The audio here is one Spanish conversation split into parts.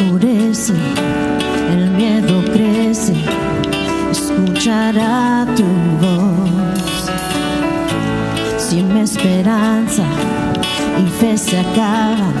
oscurece, el miedo crece, escuchará tu voz. Sin esperanza y fe se acaba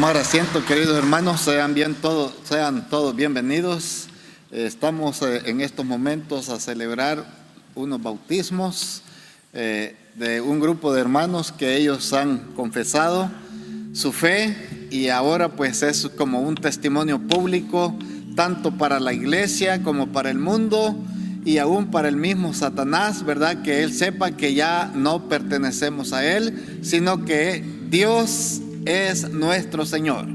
tomar asiento, queridos hermanos, sean, bien todos, sean todos bienvenidos. Estamos eh, en estos momentos a celebrar unos bautismos eh, de un grupo de hermanos que ellos han confesado su fe y ahora pues es como un testimonio público tanto para la iglesia como para el mundo y aún para el mismo Satanás, ¿verdad? Que él sepa que ya no pertenecemos a él, sino que Dios es nuestro Señor.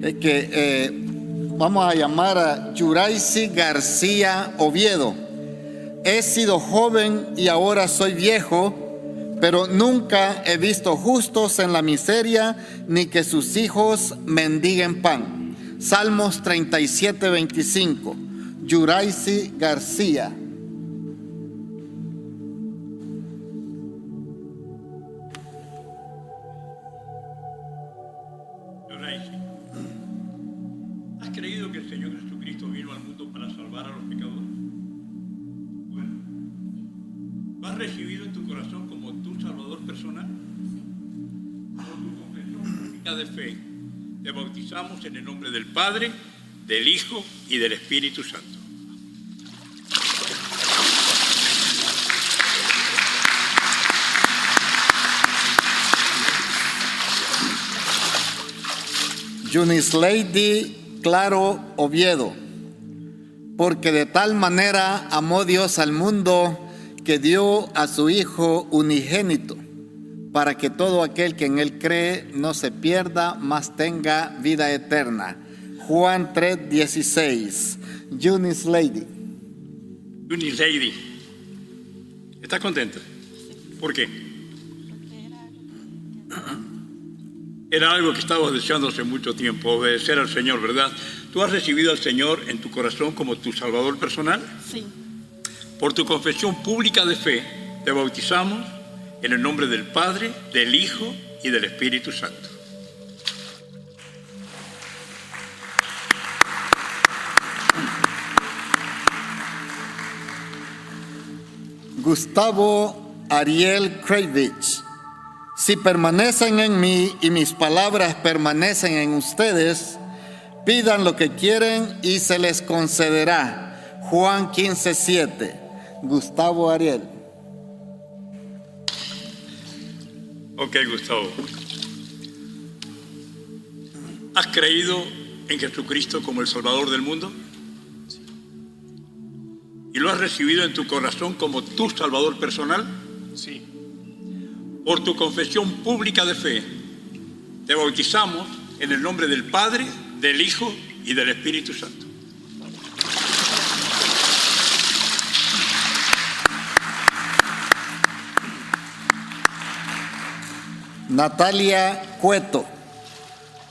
Que eh, vamos a llamar a Yuraisi García Oviedo. He sido joven y ahora soy viejo, pero nunca he visto justos en la miseria ni que sus hijos mendiguen pan. Salmos 37, 25. Yuraisi García. Del Padre, del Hijo y del Espíritu Santo. Lady Claro Oviedo, porque de tal manera amó Dios al mundo que dio a su Hijo unigénito para que todo aquel que en él cree no se pierda, mas tenga vida eterna. Juan 3, 16. Eunice Lady. Eunice Lady. ¿Estás contenta? ¿Por qué? Era algo que estabas deseando hace mucho tiempo, obedecer al Señor, ¿verdad? ¿Tú has recibido al Señor en tu corazón como tu Salvador personal? Sí. Por tu confesión pública de fe, te bautizamos en el nombre del Padre, del Hijo y del Espíritu Santo. Gustavo Ariel Kravich. Si permanecen en mí y mis palabras permanecen en ustedes, pidan lo que quieren y se les concederá. Juan 15:7. Gustavo Ariel. Ok, Gustavo. ¿Has creído en Jesucristo como el Salvador del mundo? ¿Y lo has recibido en tu corazón como tu Salvador personal? Sí. Por tu confesión pública de fe, te bautizamos en el nombre del Padre, del Hijo y del Espíritu Santo. Natalia Cueto.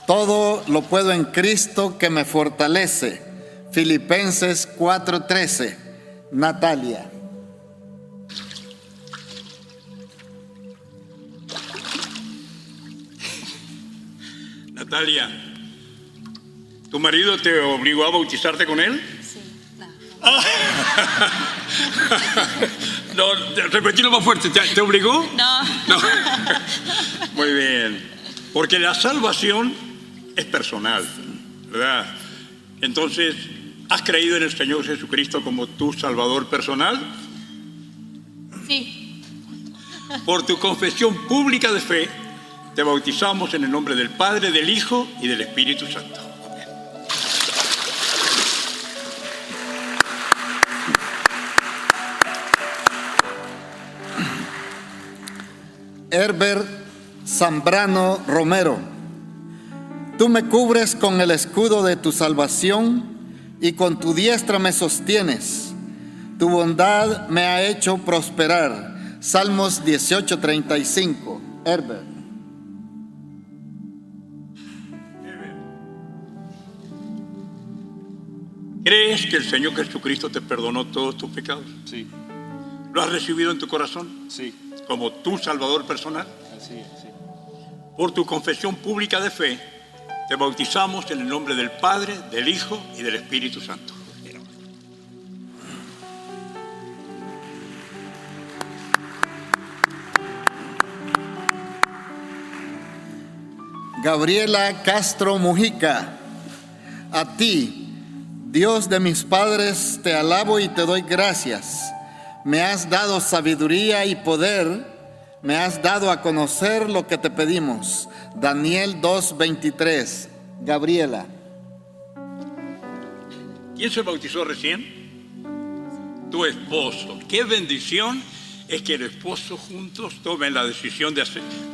Todo lo puedo en Cristo que me fortalece. Filipenses 4:13. Natalia. Natalia, ¿tu marido te obligó a bautizarte con él? Sí. No, repetilo más fuerte. ¿Te, obligó? No. no. Muy bien. Porque la salvación es personal, ¿verdad? Entonces, ¿has creído en el Señor Jesucristo como tu Salvador personal? Sí. Por tu confesión pública de fe, te bautizamos en el nombre del Padre, del Hijo y del Espíritu Santo. Herbert Zambrano Romero. Tú me cubres con el escudo de tu salvación y con tu diestra me sostienes. Tu bondad me ha hecho prosperar. Salmos 18:35. Herbert. ¿Crees que el Señor Jesucristo te perdonó todos tus pecados? Sí. ¿Lo has recibido en tu corazón? Sí como tu Salvador personal? Así Por tu confesión pública de fe, te bautizamos en el nombre del Padre, del Hijo y del Espíritu Santo. Gabriela Castro Mujica. A ti, Dios de mis padres, te alabo y te doy gracias. Me has dado sabiduría y poder, me has dado a conocer lo que te pedimos. Daniel 2:23. Gabriela. ¿Quién se bautizó recién? Tu esposo. Qué bendición es que el esposo juntos tomen la decisión de,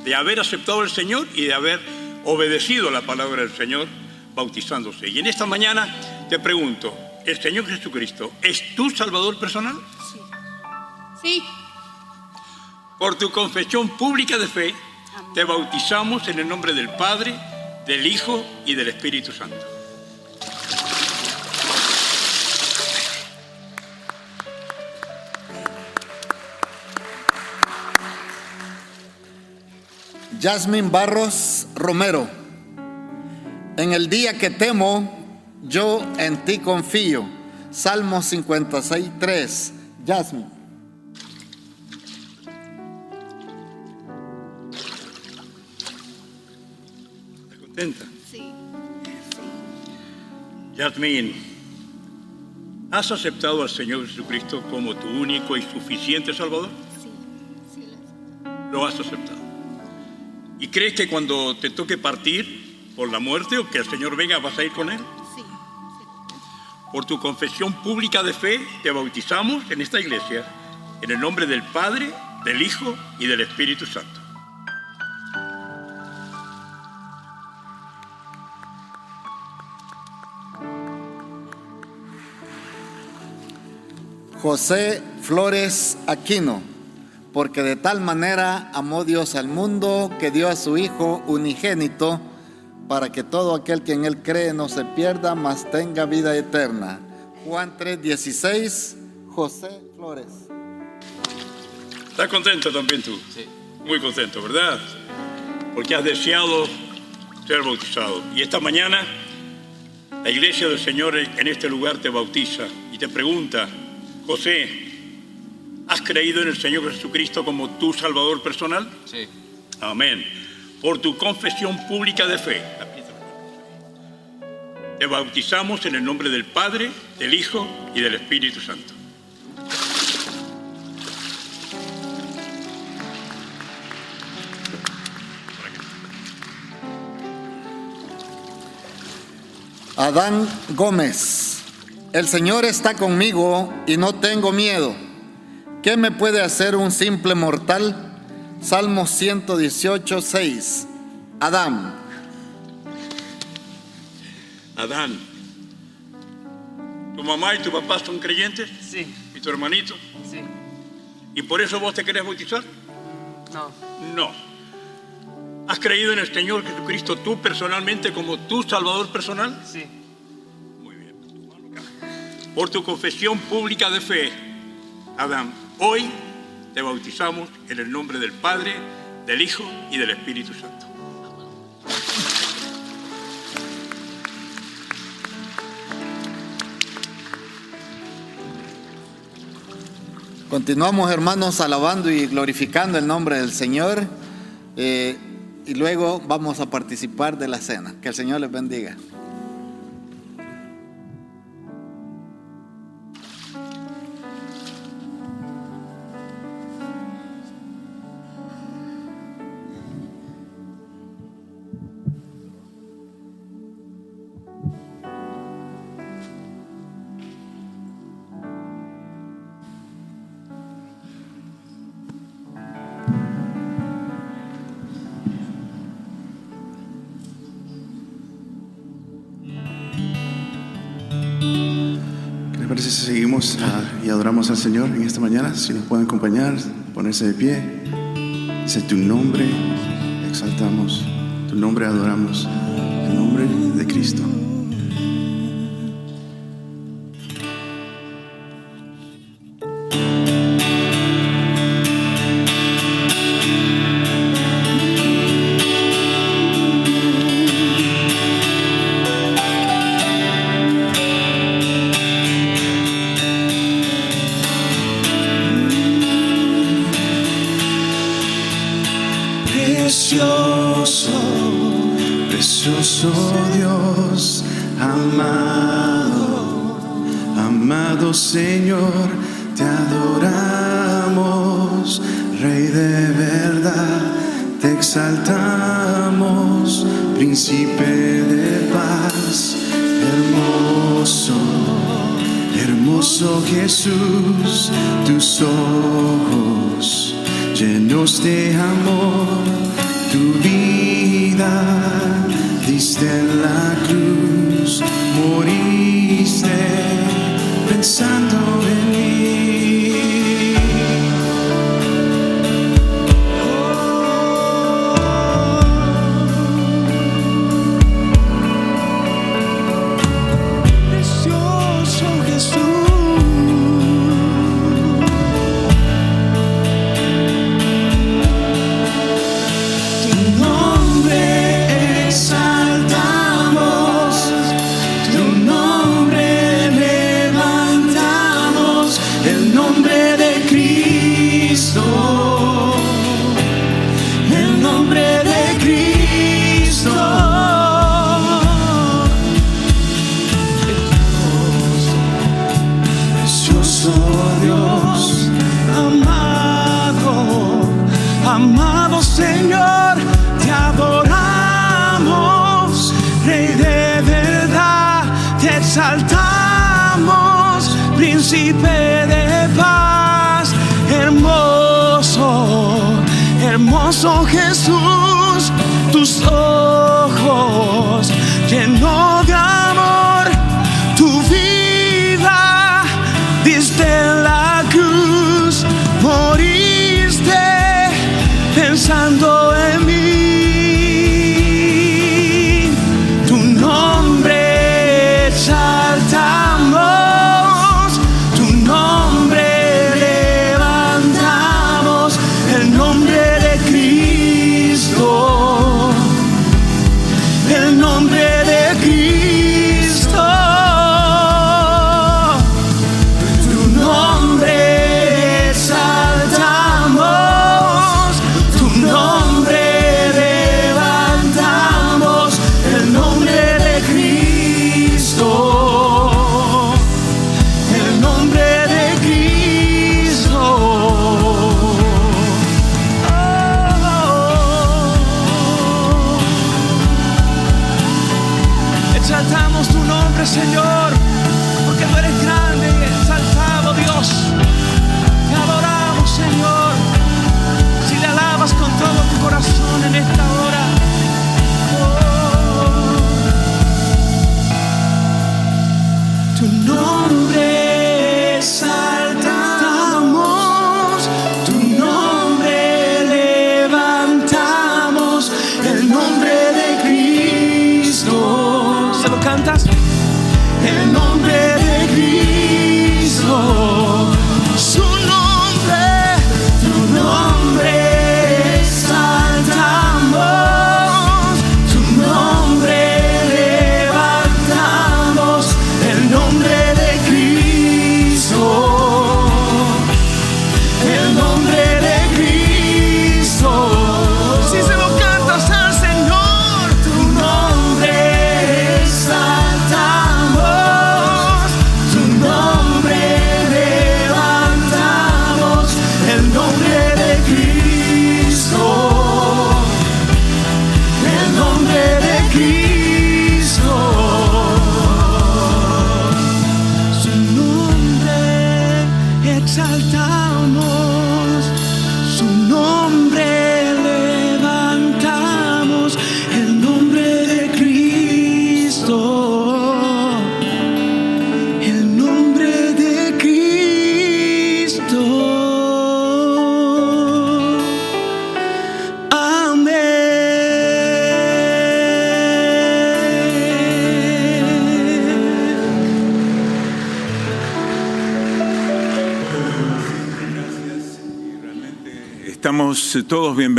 de haber aceptado al Señor y de haber obedecido la palabra del Señor bautizándose. Y en esta mañana te pregunto, ¿el Señor Jesucristo es tu Salvador personal? Sí. Sí. Por tu confesión pública de fe, te bautizamos en el nombre del Padre, del Hijo y del Espíritu Santo. Jasmine Barros Romero. En el día que temo, yo en ti confío. Salmo 56, 3. Jasmine. Contenta? Sí. Jasmine, ¿has aceptado al Señor Jesucristo como tu único y suficiente Salvador? Sí. Sí. Lo has aceptado. ¿Y crees que cuando te toque partir por la muerte o que el Señor venga vas a ir con Él? Sí. Por tu confesión pública de fe te bautizamos en esta iglesia en el nombre del Padre, del Hijo y del Espíritu Santo. José Flores Aquino, porque de tal manera amó Dios al mundo que dio a su Hijo unigénito para que todo aquel que en él cree no se pierda, mas tenga vida eterna. Juan 3:16, José Flores. ¿Estás contento también tú? Sí. Muy contento, ¿verdad? Porque has deseado ser bautizado. Y esta mañana la iglesia del Señor en este lugar te bautiza y te pregunta, José, ¿has creído en el Señor Jesucristo como tu Salvador personal? Sí. Amén. Por tu confesión pública de fe. Te bautizamos en el nombre del Padre, del Hijo y del Espíritu Santo. Adán Gómez, el Señor está conmigo y no tengo miedo. ¿Qué me puede hacer un simple mortal? Salmo 118, 6. Adán. Adán, ¿tu mamá y tu papá son creyentes? Sí. ¿Y tu hermanito? Sí. ¿Y por eso vos te querés bautizar? No. No. ¿Has creído en el Señor Jesucristo tú personalmente como tu Salvador personal? Sí. Por tu confesión pública de fe, Adán, hoy te bautizamos en el nombre del Padre, del Hijo y del Espíritu Santo. Continuamos hermanos alabando y glorificando el nombre del Señor eh, y luego vamos a participar de la cena. Que el Señor les bendiga. Al Señor en esta mañana? Si nos pueden acompañar, ponerse de pie. Dice tu nombre, exaltamos, tu nombre adoramos, el nombre de Cristo.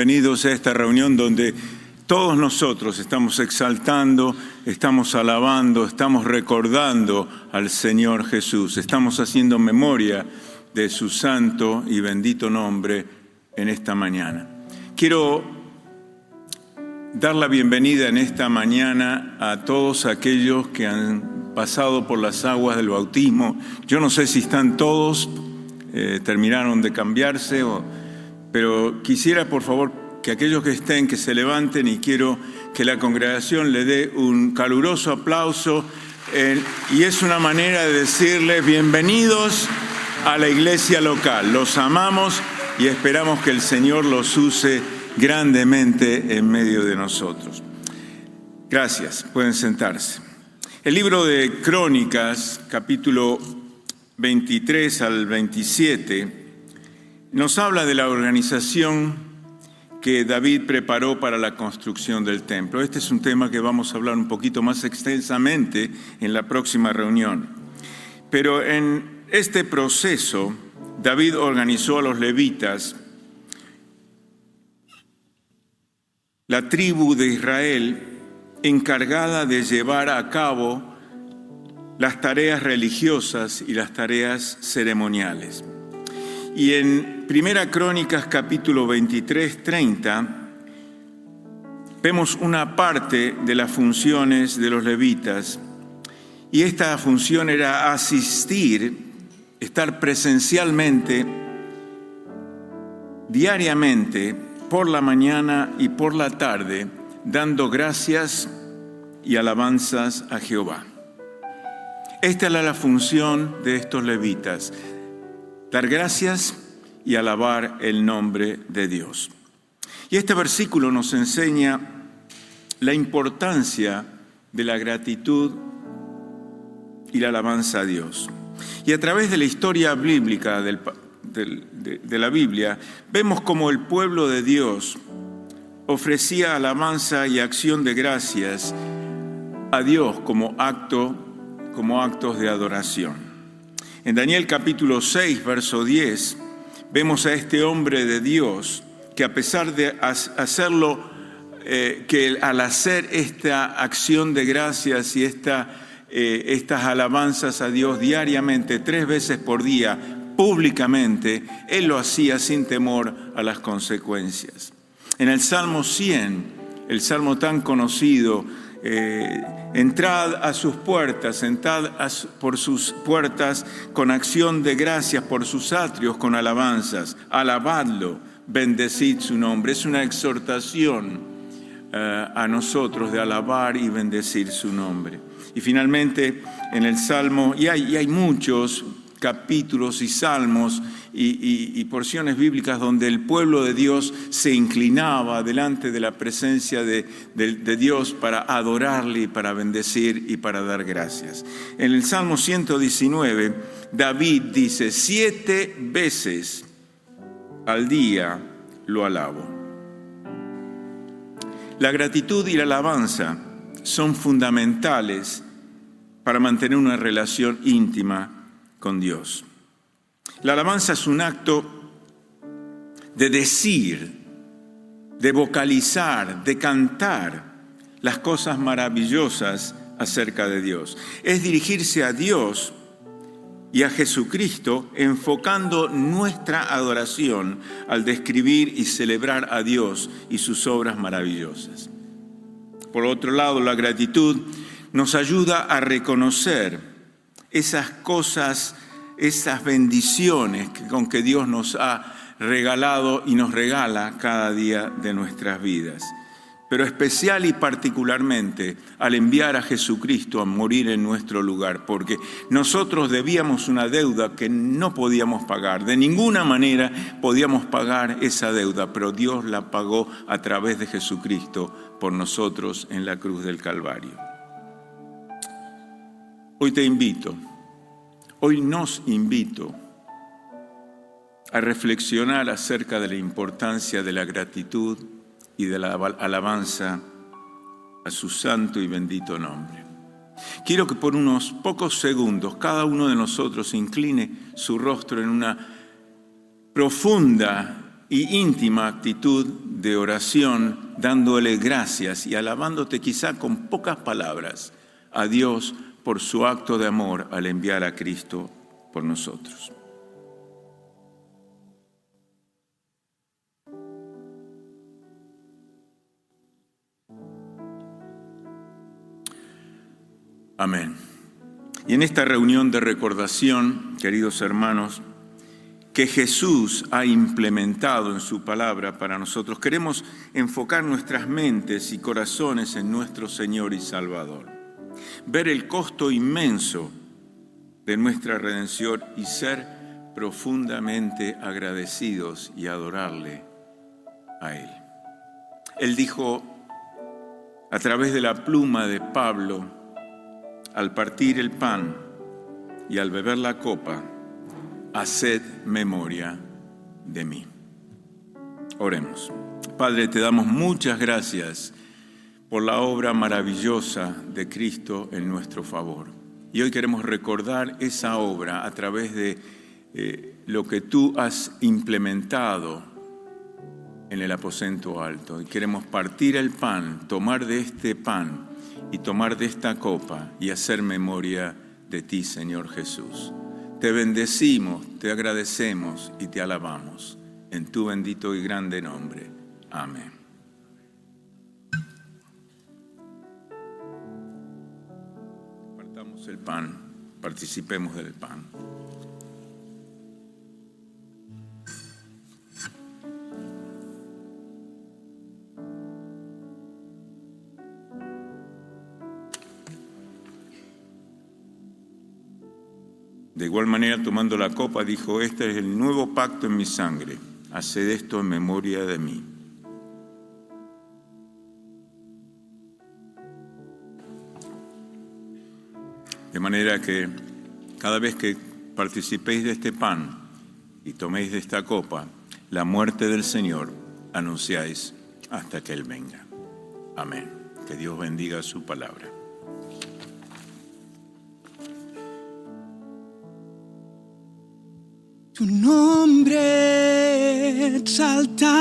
bienvenidos a esta reunión donde todos nosotros estamos exaltando, estamos alabando, estamos recordando al Señor Jesús, estamos haciendo memoria de su santo y bendito nombre en esta mañana. Quiero dar la bienvenida en esta mañana a todos aquellos que han pasado por las aguas del bautismo. Yo no sé si están todos, eh, terminaron de cambiarse o pero quisiera por favor que aquellos que estén, que se levanten y quiero que la congregación le dé un caluroso aplauso eh, y es una manera de decirles bienvenidos a la iglesia local. Los amamos y esperamos que el Señor los use grandemente en medio de nosotros. Gracias, pueden sentarse. El libro de Crónicas, capítulo 23 al 27, nos habla de la organización que David preparó para la construcción del templo. Este es un tema que vamos a hablar un poquito más extensamente en la próxima reunión. Pero en este proceso, David organizó a los levitas la tribu de Israel encargada de llevar a cabo las tareas religiosas y las tareas ceremoniales. Y en Primera Crónicas capítulo 23, 30, vemos una parte de las funciones de los levitas. Y esta función era asistir, estar presencialmente, diariamente, por la mañana y por la tarde, dando gracias y alabanzas a Jehová. Esta era la función de estos levitas, dar gracias y alabar el nombre de Dios. Y este versículo nos enseña la importancia de la gratitud y la alabanza a Dios. Y a través de la historia bíblica de, la Biblia, vemos como el pueblo de Dios ofrecía alabanza y acción de gracias a Dios como acto como actos de adoración. En Daniel capítulo 6, verso 10, vemos a este hombre de Dios que a pesar de hacerlo, eh, que al hacer esta acción de gracias y esta, eh, estas alabanzas a Dios diariamente, tres veces por día, públicamente, él lo hacía sin temor a las consecuencias. En el Salmo 100, el salmo tan conocido, eh, entrad a sus puertas, entrad por sus puertas con acción de gracias, por sus atrios con alabanzas, alabadlo, bendecid su nombre. Es una exhortación eh, a nosotros de alabar y bendecir su nombre. Y finalmente en el Salmo, y hay muchos, capítulos y salmos y, porciones bíblicas donde el pueblo de Dios se inclinaba delante de la presencia de, de, Dios para adorarle y para bendecir y para dar gracias. En el Salmo 119, David dice, siete veces al día lo alabo. La gratitud y la alabanza son fundamentales para mantener una relación íntima con Dios. La alabanza es un acto de decir, de vocalizar, de cantar las cosas maravillosas acerca de Dios. Es dirigirse a Dios y a Jesucristo enfocando nuestra adoración al describir y celebrar a Dios y sus obras maravillosas. Por otro lado, la gratitud nos ayuda a reconocer esas cosas, esas bendiciones con que Dios nos ha regalado y nos regala cada día de nuestras vidas. Pero especial y particularmente al enviar a Jesucristo a morir en nuestro lugar, porque nosotros debíamos una deuda que no podíamos pagar. De ninguna manera podíamos pagar esa deuda, pero Dios la pagó a través de Jesucristo por nosotros en la cruz del Calvario. Hoy te invito, hoy nos invito a reflexionar acerca de la importancia de la gratitud y de la alabanza a su santo y bendito nombre. Quiero que por unos pocos segundos cada uno de nosotros incline su rostro en una profunda y íntima actitud de oración, dándole gracias y alabándote quizá con pocas palabras a Dios por su acto de amor al enviar a Cristo por nosotros. Amén. Y en esta reunión de recordación, queridos hermanos, que Jesús ha implementado en su palabra para nosotros, queremos enfocar nuestras mentes y corazones en nuestro Señor y Salvador ver el costo inmenso de nuestra redención y ser profundamente agradecidos y adorarle a Él. Él dijo a través de la pluma de Pablo, al partir el pan y al beber la copa, haced memoria de mí. Oremos. Padre, te damos muchas gracias por la obra maravillosa de Cristo en nuestro favor. Y hoy queremos recordar esa obra a través de eh, lo que tú has implementado en el aposento alto. Y queremos partir el pan, tomar de este pan y tomar de esta copa y hacer memoria de ti, Señor Jesús. Te bendecimos, te agradecemos y te alabamos. En tu bendito y grande nombre. Amén. El pan, participemos del pan. De igual manera, tomando la copa, dijo, este es el nuevo pacto en mi sangre, haced esto en memoria de mí. De manera que cada vez que participéis de este pan y toméis de esta copa, la muerte del Señor anunciáis hasta que Él venga. Amén. Que Dios bendiga su palabra. Tu nombre exaltamos,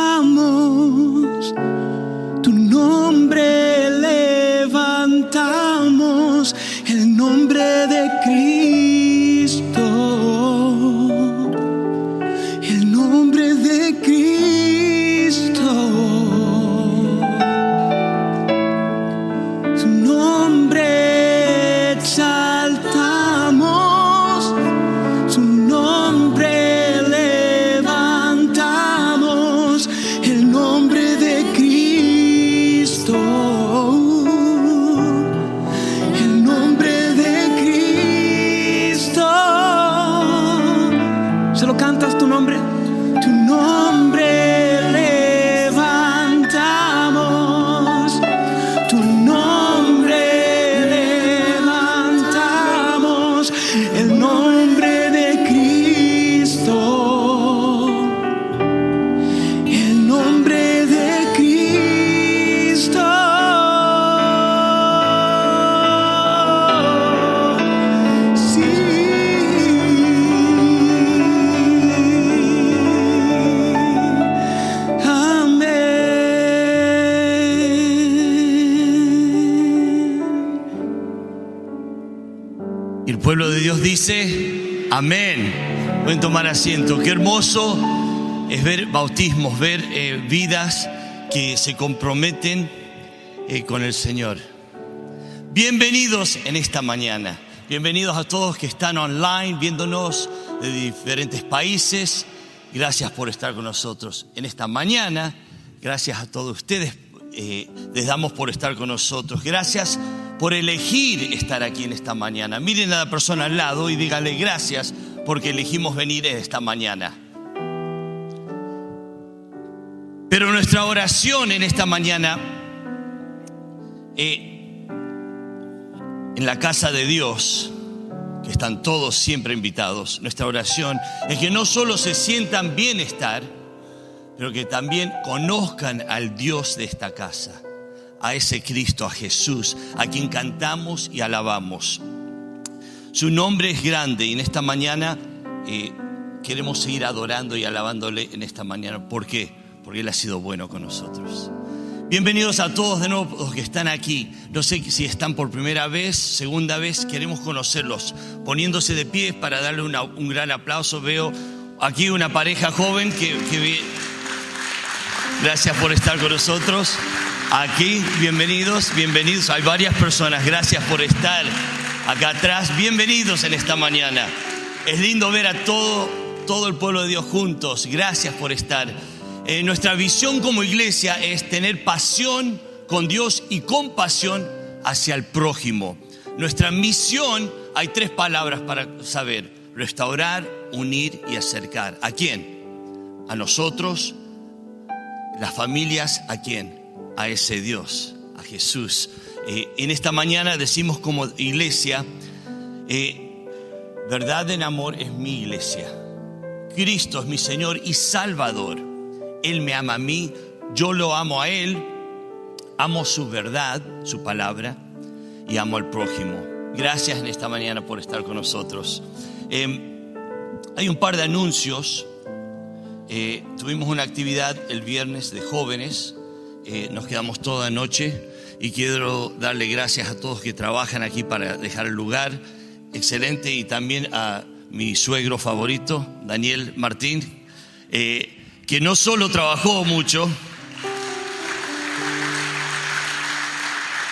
asiento. Qué hermoso es ver bautismos, ver eh, vidas que se comprometen eh, con el Señor. Bienvenidos en esta mañana. Bienvenidos a todos que están online viéndonos de diferentes países. Gracias por estar con nosotros en esta mañana. Gracias a todos ustedes. eh, les damos por estar con nosotros. Gracias por elegir estar aquí en esta mañana. Miren a la persona al lado y díganle gracias porque elegimos venir esta mañana. Pero nuestra oración en esta mañana, eh, en la casa de Dios, que están todos siempre invitados, nuestra oración es que no solo se sientan bienestar, pero que también conozcan al Dios de esta casa, a ese Cristo, a Jesús, a quien cantamos y alabamos. Su nombre es grande y en esta mañana eh, queremos seguir adorando y alabándole en esta mañana. ¿Por qué? Porque Él ha sido bueno con nosotros. Bienvenidos a todos de nuevo los que están aquí. No sé si están por primera vez, segunda vez, queremos conocerlos. Poniéndose de pie para darle un gran aplauso. Veo aquí una pareja joven que, que Gracias por estar con nosotros. Aquí, bienvenidos, bienvenidos. Hay varias personas. Gracias por estar acá atrás. Bienvenidos en esta mañana. Es lindo ver a todo, todo el pueblo de Dios juntos. Gracias por estar. Eh, nuestra visión como iglesia es tener pasión con Dios y compasión hacia el prójimo. Nuestra misión, hay tres palabras para saber, restaurar, unir y acercar. ¿A quién? A nosotros, las familias, ¿a quién? A ese Dios, a Jesús. Eh, en esta mañana decimos como iglesia, eh, verdad en amor es mi iglesia. Cristo es mi Señor y Salvador. Él me ama a mí, yo lo amo a Él, amo su verdad, su palabra y amo al prójimo. Gracias en esta mañana por estar con nosotros. Em, hay un par de anuncios. Eh, tuvimos una actividad el viernes de jóvenes. nos quedamos toda la noche y quiero darle gracias a todos que trabajan aquí para dejar el lugar. Excelente. Y también a mi suegro favorito, Daniel Martín, eh, que no solo trabajó mucho,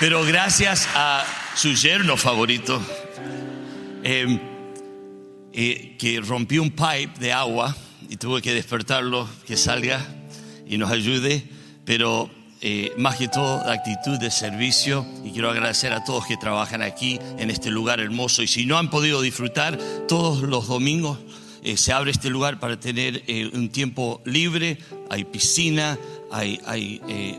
pero gracias a su yerno favorito, em, eh, que rompió un pipe de agua y tuve que despertarlo, que salga y nos ayude, pero eh, más que todo la actitud de servicio y quiero agradecer a todos que trabajan aquí en este lugar hermoso. Y si no han podido disfrutar todos los domingos eh, se abre este lugar para tener eh, un tiempo libre, hay piscina, hay,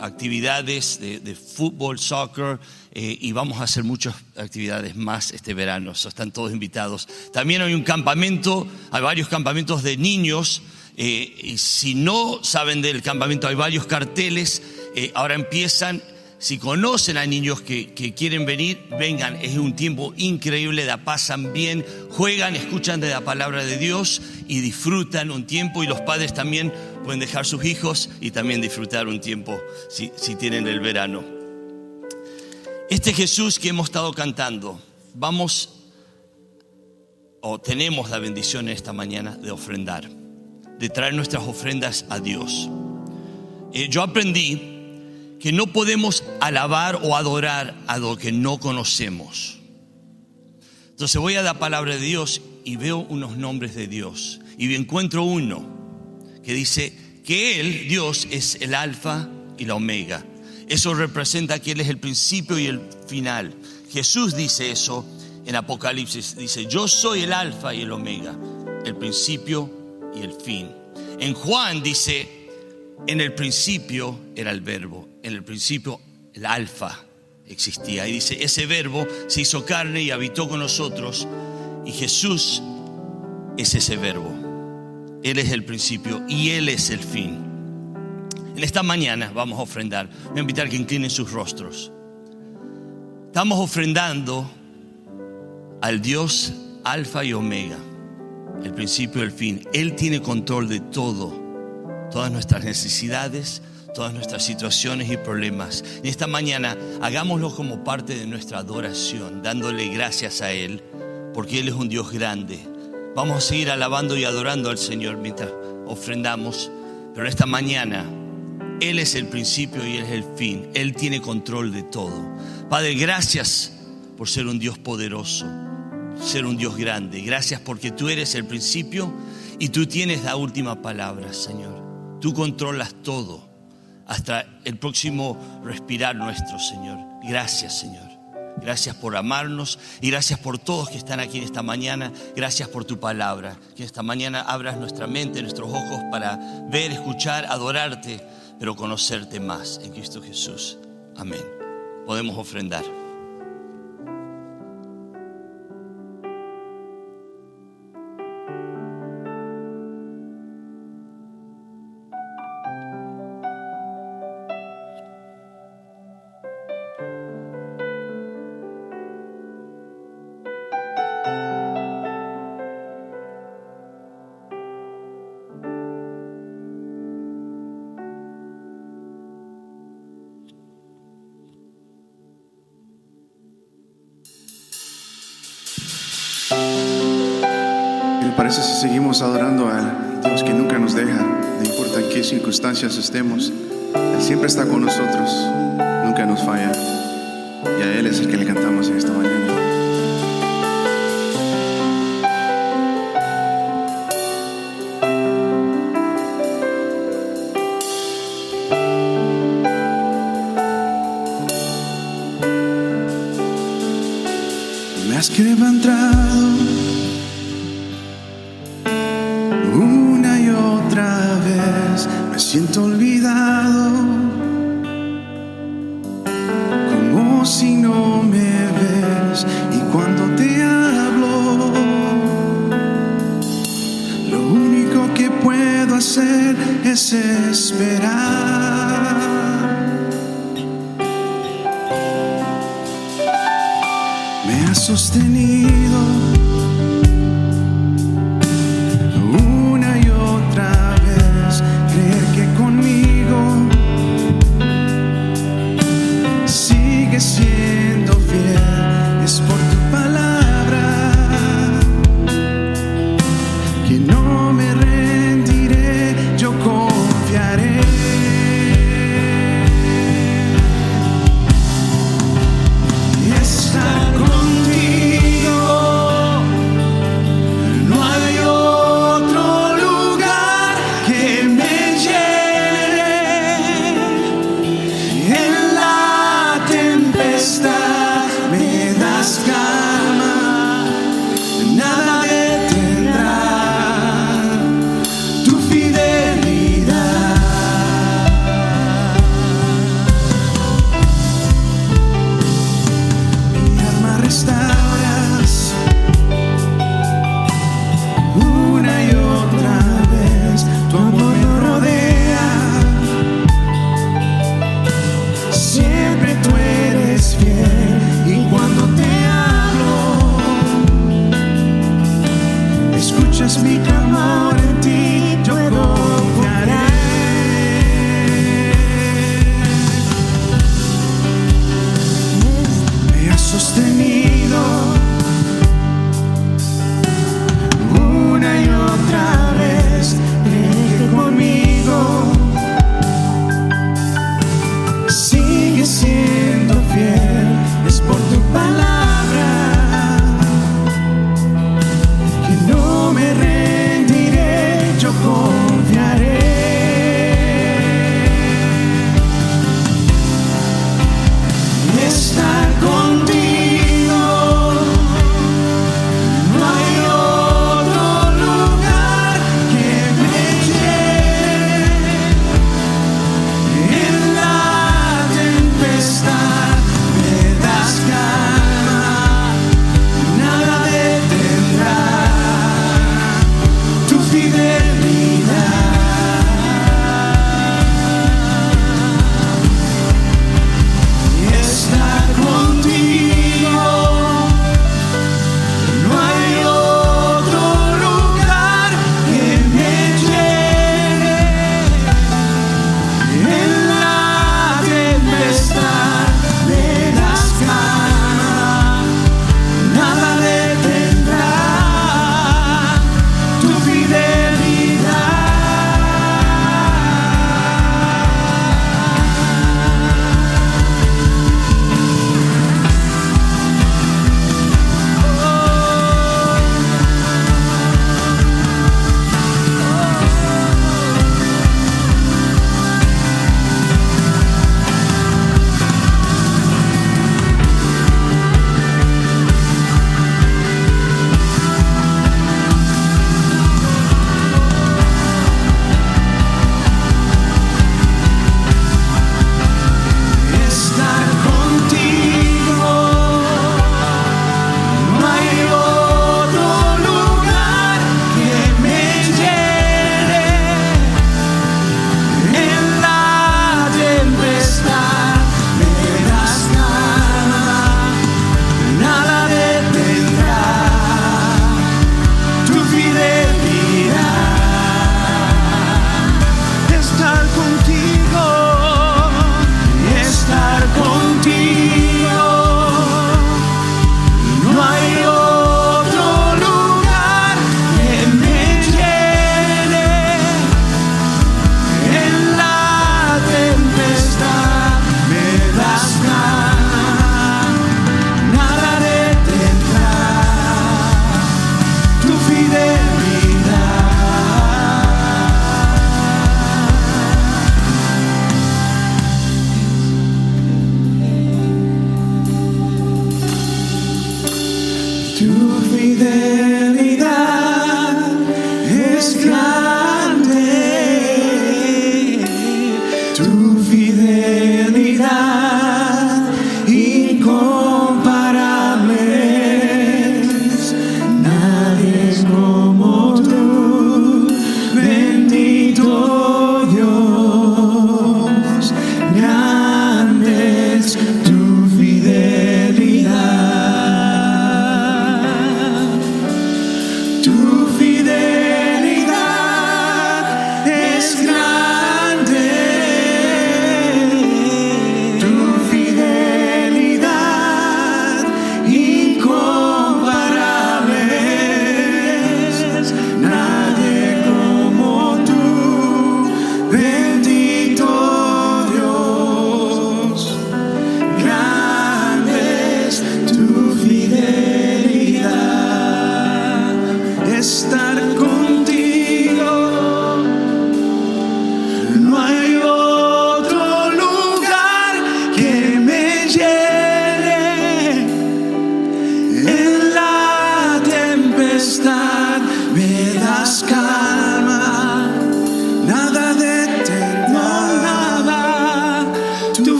actividades de, fútbol, soccer y vamos a hacer muchas actividades más este verano, están todos invitados. También hay un campamento, hay varios campamentos de niños y si no saben del campamento hay varios carteles eh, ahora empiezan, si conocen a niños que, quieren venir, vengan, es un tiempo increíble, la pasan bien, juegan, escuchan de la palabra de Dios y disfrutan un tiempo y los padres también pueden dejar sus hijos y también disfrutar un tiempo si, si tienen el verano. Este Jesús que hemos estado cantando, vamos o tenemos la bendición esta mañana de ofrendar, de traer nuestras ofrendas a Dios. Eh, yo aprendí que no podemos alabar o adorar a lo que no conocemos. Entonces voy a la palabra de Dios y veo unos nombres de Dios y encuentro uno que dice que Él, Dios, es el alfa y la omega. Eso representa que Él es el principio y el final. Jesús dice eso en Apocalipsis. Dice, yo soy el alfa y el omega, el principio y el fin. En Juan dice, en el principio era el verbo en el principio el alfa existía. Y dice, ese verbo se hizo carne y habitó con nosotros. Y Jesús es ese verbo. Él es el principio y Él es el fin. En esta mañana vamos a ofrendar. Voy a invitar que inclinen sus rostros. Estamos ofrendando al Dios alfa y omega, el principio y el fin. Él tiene control de todo, todas nuestras necesidades, todas nuestras situaciones y problemas. Y esta mañana hagámoslo como parte de nuestra adoración, dándole gracias a Él, porque Él es un Dios grande. Vamos a seguir alabando y adorando al Señor mientras ofrendamos, pero esta mañana Él es el principio y es el fin. Él tiene control de todo. Padre, gracias por ser un Dios poderoso, ser un Dios grande. Gracias porque tú eres el principio y tú tienes la última palabra, Señor. Tú controlas todo hasta el próximo respirar nuestro, Señor. Gracias, Señor. Gracias por amarnos y gracias por todos que están aquí en esta mañana. Gracias por tu palabra. Que esta mañana abras nuestra mente, nuestros ojos para ver, escuchar, adorarte, pero conocerte más en Cristo Jesús. Amén. Podemos ofrendar. Parece si seguimos adorando a Dios que nunca nos deja, no importa en qué circunstancias estemos, Él siempre está con nosotros, nunca nos falla. Y a Él es el que le cantamos en esta mañana. Siento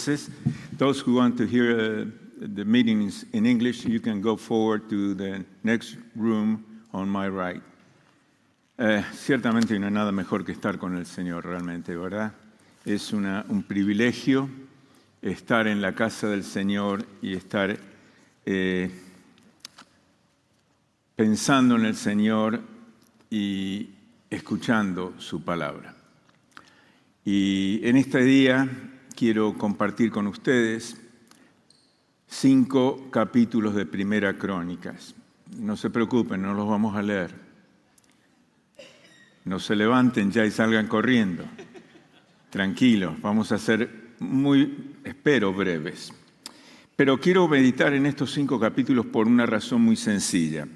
veces. Those who want to hear uh, the meetings in English, you can go forward to the next room on my right. Eh, ciertamente no hay nada mejor que estar con el Señor, realmente, ¿verdad? Es una- un privilegio estar en la casa del Señor y estar eh, pensando en el Señor y escuchando su palabra. Y en este día quiero compartir con ustedes cinco capítulos de Primera Crónicas. No se preocupen, no los vamos a leer. No se levanten ya y salgan corriendo. Tranquilos, vamos a ser muy, espero, breves. Pero quiero meditar en estos cinco capítulos por una razón muy sencilla.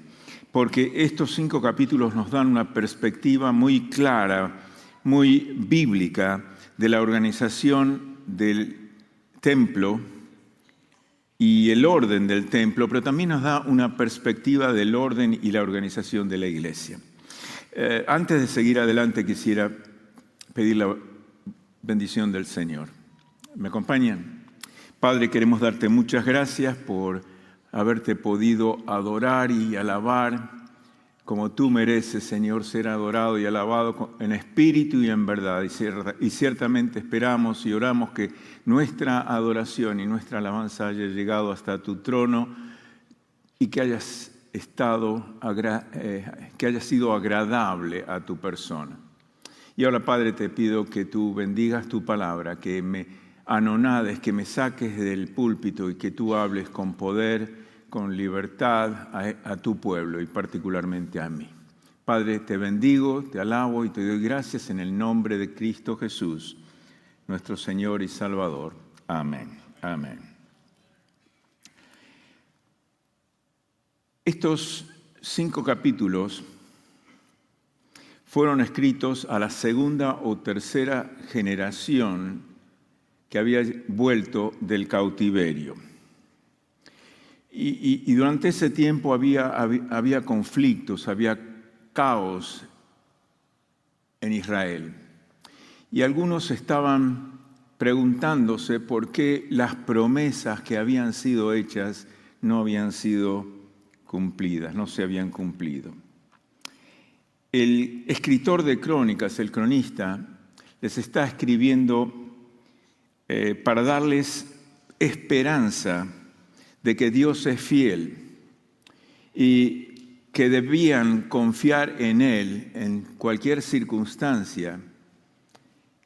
Porque estos cinco capítulos nos dan una perspectiva muy clara, muy bíblica de la organización del templo y el orden del templo, pero también nos da una perspectiva del orden y la organización de la iglesia. Eh, antes de seguir adelante quisiera pedir la bendición del Señor. ¿Me acompañan? Padre, queremos darte muchas gracias por haberte podido adorar y alabar como tú mereces, Señor, ser adorado y alabado en espíritu y en verdad. Y, cier- y ciertamente esperamos y oramos que nuestra adoración y nuestra alabanza haya llegado hasta tu trono y que hayas estado, eh, que haya sido agradable a tu persona. Y ahora, Padre, te pido que tú bendigas tu palabra, que me anonades, que me saques del púlpito y que tú hables con poder, con libertad a, tu pueblo y particularmente a mí. Padre, te bendigo, te alabo y te doy gracias en el nombre de Cristo Jesús, nuestro Señor y Salvador. Amén. Amén. Estos cinco capítulos fueron escritos a la segunda o tercera generación que había vuelto del cautiverio. Y, durante ese tiempo había, había, había conflictos, había caos en Israel. Y algunos estaban preguntándose por qué las promesas que habían sido hechas no habían sido cumplidas, no se habían cumplido. el escritor de crónicas, el cronista, les está escribiendo eh, para darles esperanza de que Dios es fiel y que debían confiar en Él en cualquier circunstancia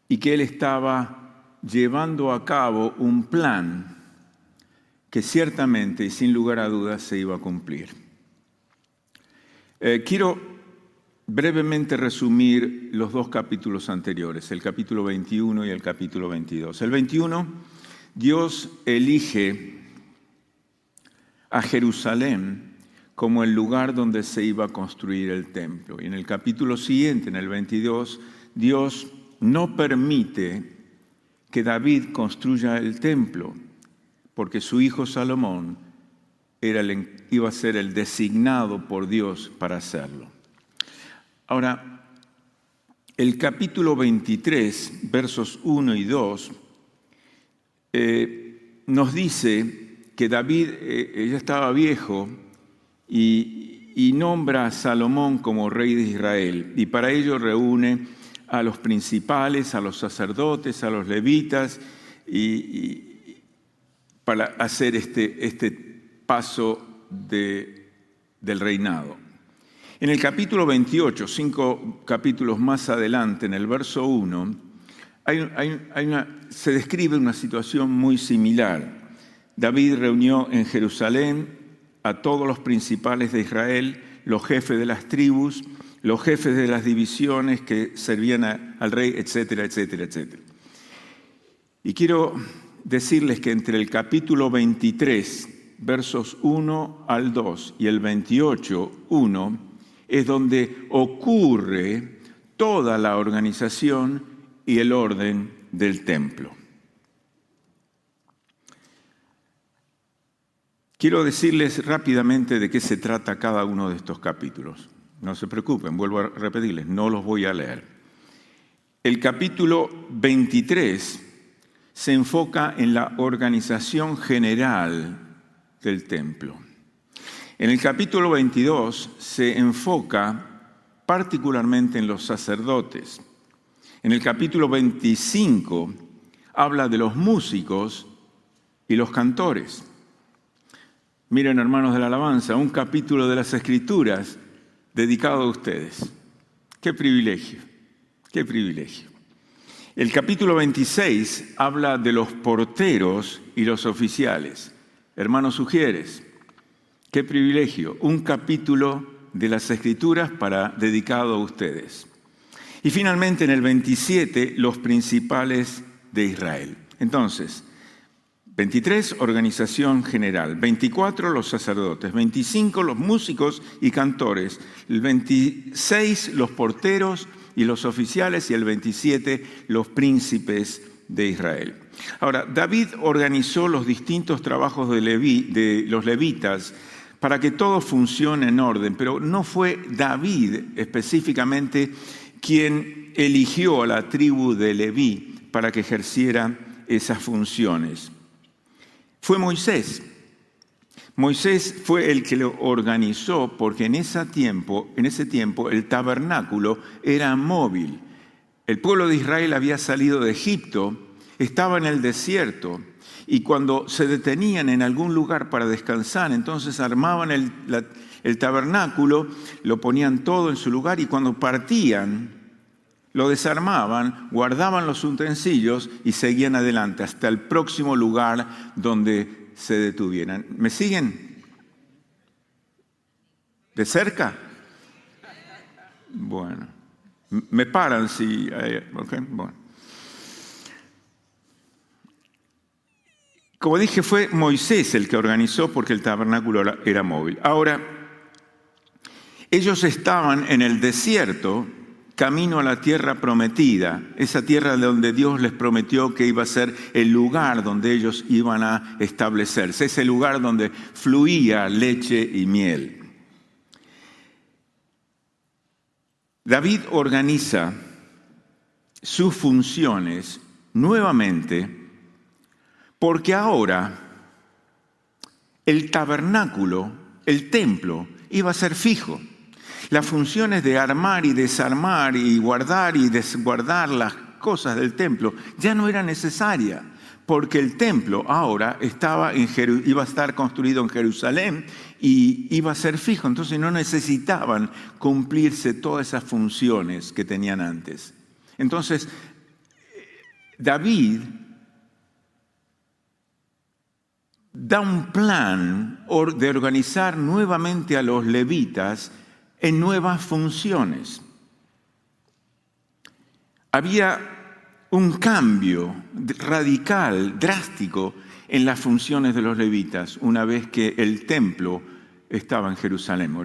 y que Él estaba llevando a cabo un plan que ciertamente y sin lugar a dudas se iba a cumplir. Eh, quiero brevemente resumir los dos capítulos anteriores, el capítulo 21 y el capítulo 22. El 21, Dios elige a Jerusalén como el lugar donde se iba a construir el templo. Y en el capítulo siguiente, en el 22, Dios no permite que David construya el templo, porque su hijo Salomón era iba a ser el designado por Dios para hacerlo. Ahora, el capítulo 23, versos 1 y 2, eh, nos dice que David eh, ya estaba viejo y, y nombra a Salomón como rey de Israel, y para ello reúne a los principales, a los sacerdotes, a los levitas, y, para hacer este, este paso de, del reinado. En el capítulo 28, cinco capítulos más adelante, en el verso 1, se describe una situación muy similar. David reunió en Jerusalén a todos los principales de Israel, los jefes de las tribus, los jefes de las divisiones que servían al rey, etcétera, etcétera, etcétera. Y quiero decirles que entre el capítulo 23, versos 1 al 2 y el 28, 1, es donde ocurre toda la organización y el orden del templo. Quiero decirles rápidamente de qué se trata cada uno de estos capítulos. No se preocupen, vuelvo a repetirles, no los voy a leer. El capítulo 23 se enfoca en la organización general del templo. En el capítulo 22 se enfoca particularmente en los sacerdotes. En el capítulo 25 habla de los músicos y los cantores. Miren, hermanos de la alabanza, un capítulo de las Escrituras dedicado a ustedes. Qué privilegio, qué privilegio. El capítulo 26 habla de los porteros y los oficiales. Hermanos sugieres, qué privilegio, un capítulo de las escrituras para dedicado a ustedes. Y finalmente en el 27 los principales de Israel. Entonces, 23 organización general, 24 los sacerdotes, 25 los músicos y cantores, el 26 los porteros y los oficiales. Y el 27 los príncipes de Israel. Ahora, David organizó los distintos trabajos de, de los levitas para que todo funcione en orden, pero no fue David específicamente quien eligió a la tribu de Leví para que ejerciera esas funciones. Fue Moisés. Moisés fue el que lo organizó porque en ese tiempo, en ese tiempo el tabernáculo era móvil. El pueblo de Israel había salido de Egipto, estaba en el desierto y cuando se detenían en algún lugar para descansar, entonces armaban el, el tabernáculo, lo ponían todo en su lugar y cuando partían, lo desarmaban, guardaban los utensilios y seguían adelante hasta el próximo lugar donde se detuvieran. ¿Me siguen? ¿De cerca? Bueno, me paran si... bueno. Como dije, fue Moisés el que organizó porque el tabernáculo era móvil. Ahora, ellos estaban en el desierto camino a la tierra prometida, esa tierra donde Dios les prometió que iba a ser el lugar donde ellos iban a establecerse, ese lugar donde fluía leche y miel. David organiza sus funciones nuevamente porque ahora el tabernáculo, el templo, iba a ser fijo. Las funciones de armar y desarmar y guardar y desguardar las cosas del templo ya no era necesaria, porque el templo ahora estaba iba a estar construido en Jerusalén y iba a ser fijo, entonces no necesitaban cumplirse todas esas funciones que tenían antes. Entonces, David da un plan de organizar nuevamente a los levitas en nuevas funciones. Había un cambio radical, drástico, en las funciones de los levitas una vez que el templo estaba en Jerusalén.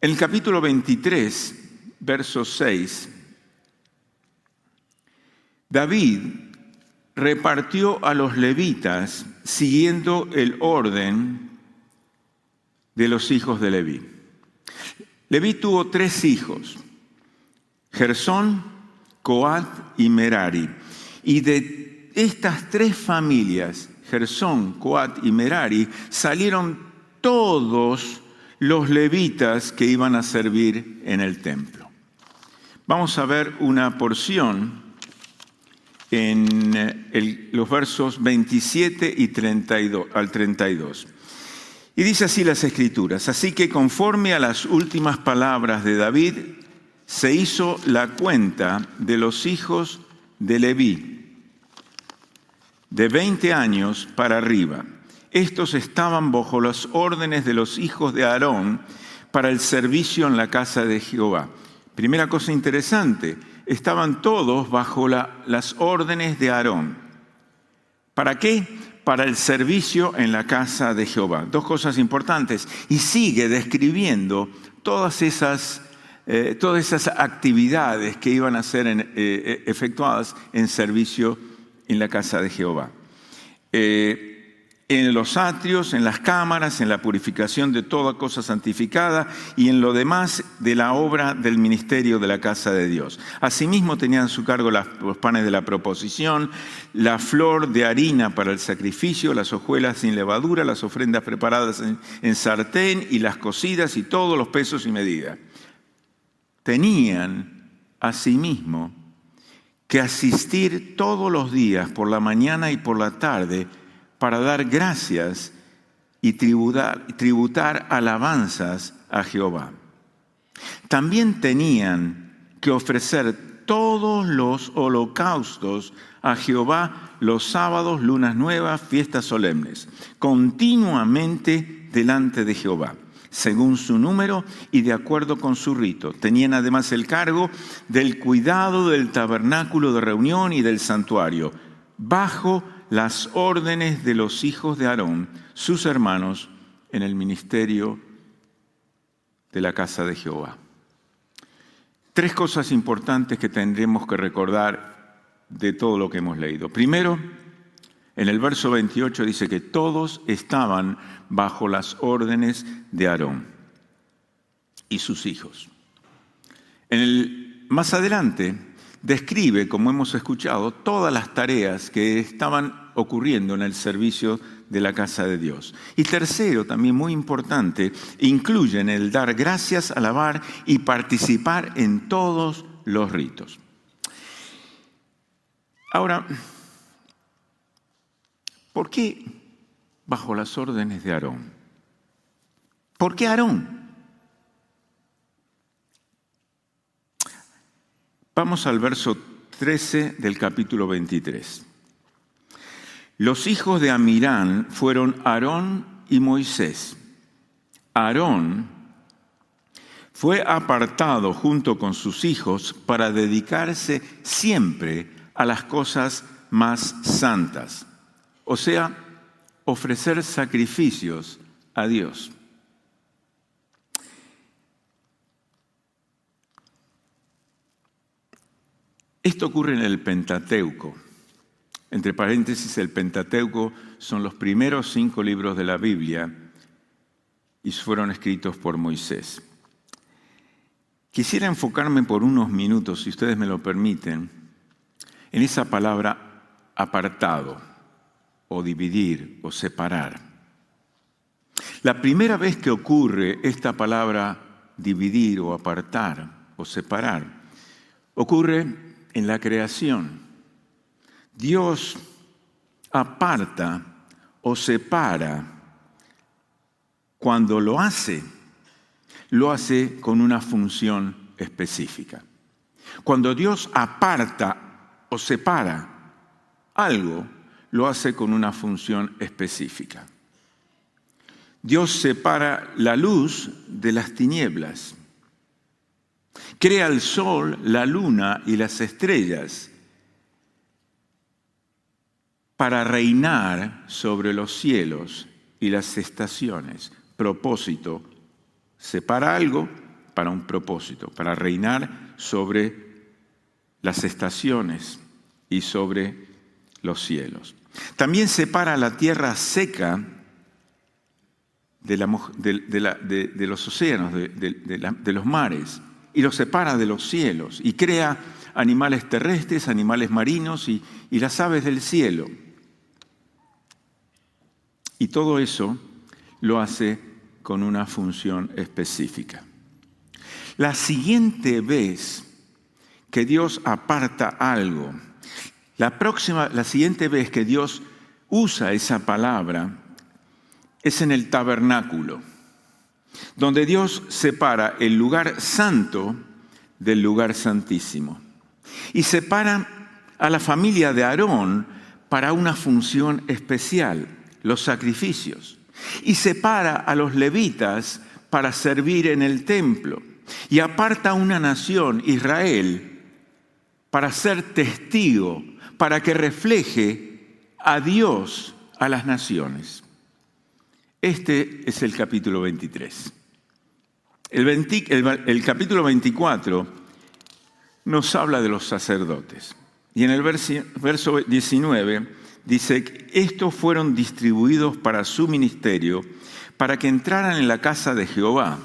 En el capítulo 23, verso 6, David repartió a los levitas siguiendo el orden de los hijos de Leví. Leví tuvo tres hijos, Gersón, Coat y Merari. Y de estas tres familias, Gersón, Coat y Merari, salieron todos los levitas que iban a servir en el templo. Vamos a ver una porción en eh, los versos 27 y 32, al 32. Y dice así las escrituras, así que conforme a las últimas palabras de David, se hizo la cuenta de los hijos de Leví, de 20 años para arriba. Estos estaban bajo las órdenes de los hijos de Aarón para el servicio en la casa de Jehová. Primera cosa interesante, estaban todos bajo las órdenes de Aarón. ¿Para qué? Para el servicio en la casa de Jehová. Dos cosas importantes. Y sigue describiendo todas esas, eh, todas esas actividades que iban a ser eh, eh, efectuadas en servicio en la casa de Jehová en los atrios, en las cámaras, en la purificación de toda cosa santificada y en lo demás de la obra del ministerio de la casa de Dios. Asimismo tenían a su cargo los panes de la proposición, la flor de harina para el sacrificio, las hojuelas sin levadura, las ofrendas preparadas en, en sartén y las cocidas y todos los pesos y medidas. Tenían asimismo que asistir todos los días por la mañana y por la tarde para dar gracias y tributar, alabanzas a Jehová. También tenían que ofrecer todos los holocaustos a Jehová los sábados, lunas nuevas, fiestas solemnes, continuamente delante de Jehová, según su número y de acuerdo con su rito. Tenían además el cargo del cuidado del tabernáculo de reunión y del santuario, bajo las órdenes de los hijos de Aarón, sus hermanos, en el ministerio de la casa de Jehová. Tres cosas importantes que tendremos que recordar de todo lo que hemos leído. Primero, en el verso 28 dice que todos estaban bajo las órdenes de Aarón y sus hijos. En el, más adelante describe, como hemos escuchado, todas las tareas que estaban ocurriendo en el servicio de la casa de Dios. Y tercero, también muy importante, incluyen el dar gracias, alabar y participar en todos los ritos. Ahora, ¿por qué bajo las órdenes de Aarón? ¿Por qué Aarón? Vamos al verso 13 del capítulo 23. Los hijos de Amirán fueron Aarón y Moisés. Aarón fue apartado junto con sus hijos para dedicarse siempre a las cosas más santas, o sea, ofrecer sacrificios a Dios. Esto ocurre en el Pentateuco. Entre paréntesis, el Pentateuco son los primeros cinco libros de la Biblia y fueron escritos por Moisés. Quisiera enfocarme por unos minutos, si ustedes me lo permiten, en esa palabra apartado o dividir o separar. La primera vez que ocurre esta palabra dividir o apartar o separar, ocurre en la creación. Dios aparta o separa cuando lo hace, lo hace con una función específica. Cuando Dios aparta o separa algo, lo hace con una función específica. Dios separa la luz de las tinieblas. Crea el sol, la luna y las estrellas para reinar sobre los cielos y las estaciones. Propósito. Separa algo para un propósito, para reinar sobre las estaciones y sobre los cielos. También separa la tierra seca de, los océanos, de, los mares, y los separa de los cielos, y crea animales terrestres, animales marinos y, las aves del cielo. Y todo eso lo hace con una función específica. La siguiente vez que Dios aparta algo, la próxima, la siguiente vez que Dios usa esa palabra es en el tabernáculo, donde Dios separa el lugar santo del lugar santísimo. Y separa a la familia de Aarón para una función especial, los sacrificios. Y separa a los levitas para servir en el templo. Y aparta una nación, Israel, para ser testigo, para que refleje a Dios a las naciones. Este es el capítulo 23. El, capítulo 24 nos habla de los sacerdotes. Y en el verso 19 dice estos fueron distribuidos para su ministerio, para que entraran en la casa de Jehová,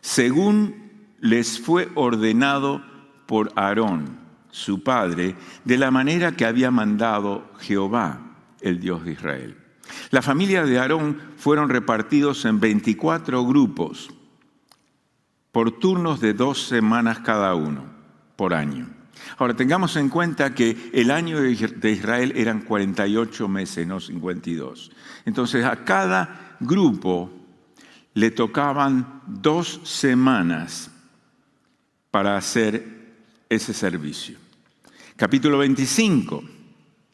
según les fue ordenado por Aarón, su padre, de la manera que había mandado Jehová, el Dios de Israel. La familia de Aarón fueron repartidos en 24 grupos por turnos de dos semanas cada uno por año. Ahora, tengamos en cuenta que el año de Israel eran 48 meses, no 52. Entonces, a cada grupo le tocaban dos semanas para hacer ese servicio. Capítulo 25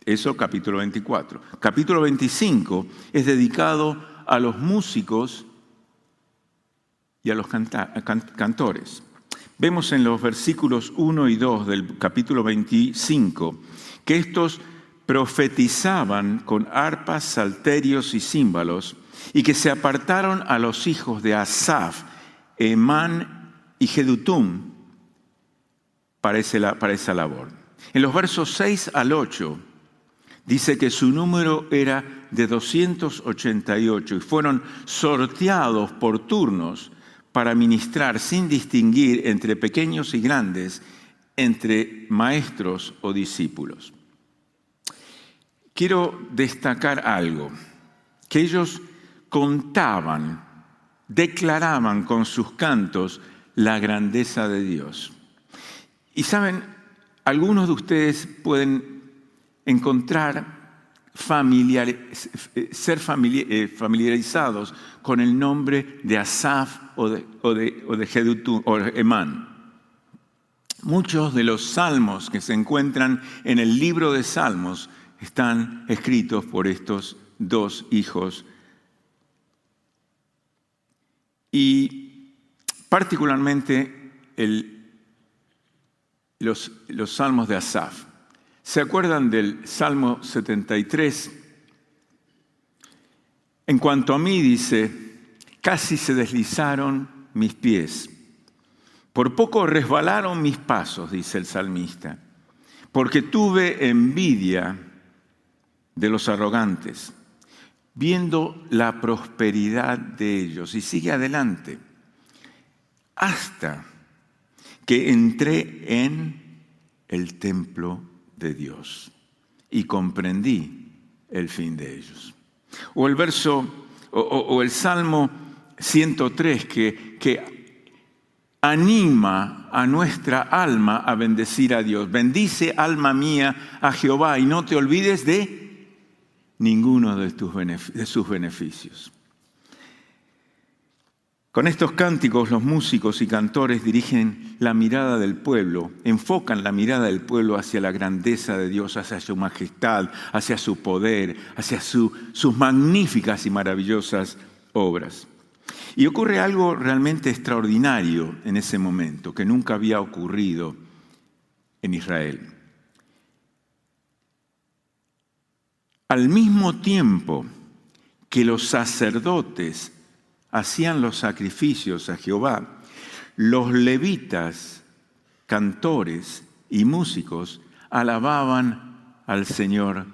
eso capítulo 24. Capítulo 25 es dedicado a los músicos y a los cantores. Vemos en los versículos 1 y 2 del capítulo 25 que estos profetizaban con arpas, salterios y címbalos y que se apartaron a los hijos de Asaf, Emán y Jedutum para, para esa labor. En los versos 6 al 8 dice que su número era de 288 y fueron sorteados por turnos para ministrar sin distinguir entre pequeños y grandes, entre maestros o discípulos. Quiero destacar algo, que ellos contaban, declaraban con sus cantos la grandeza de Dios. Y saben, algunos de ustedes pueden encontrar familiar, ser eh, familiarizados con el nombre de Asaf o de, o de, o o Emán. Muchos de los salmos que se encuentran en el libro de salmos están escritos por estos dos hijos. Y particularmente los, los salmos de Asaf. ¿Se acuerdan del Salmo 73? En cuanto a mí, dice, casi se deslizaron mis pies. Por poco resbalaron mis pasos, dice el salmista, porque tuve envidia de los arrogantes, viendo la prosperidad de ellos. Y sigue adelante, hasta que entré en el templo de Dios y comprendí el fin de ellos. O el verso o, el Salmo 103 que, que anima a nuestra alma a bendecir a Dios. Bendice alma mía a Jehová y no te olvides de ninguno de, tus de sus beneficios. Con estos cánticos los músicos y cantores dirigen la mirada del pueblo, enfocan la mirada del pueblo hacia la grandeza de Dios, hacia su majestad, hacia su poder, hacia su- sus magníficas y maravillosas obras. Y ocurre algo realmente extraordinario en ese momento, que nunca había ocurrido en Israel. Al mismo tiempo que los sacerdotes hacían los sacrificios a Jehová, los levitas, cantores y músicos alababan al Señor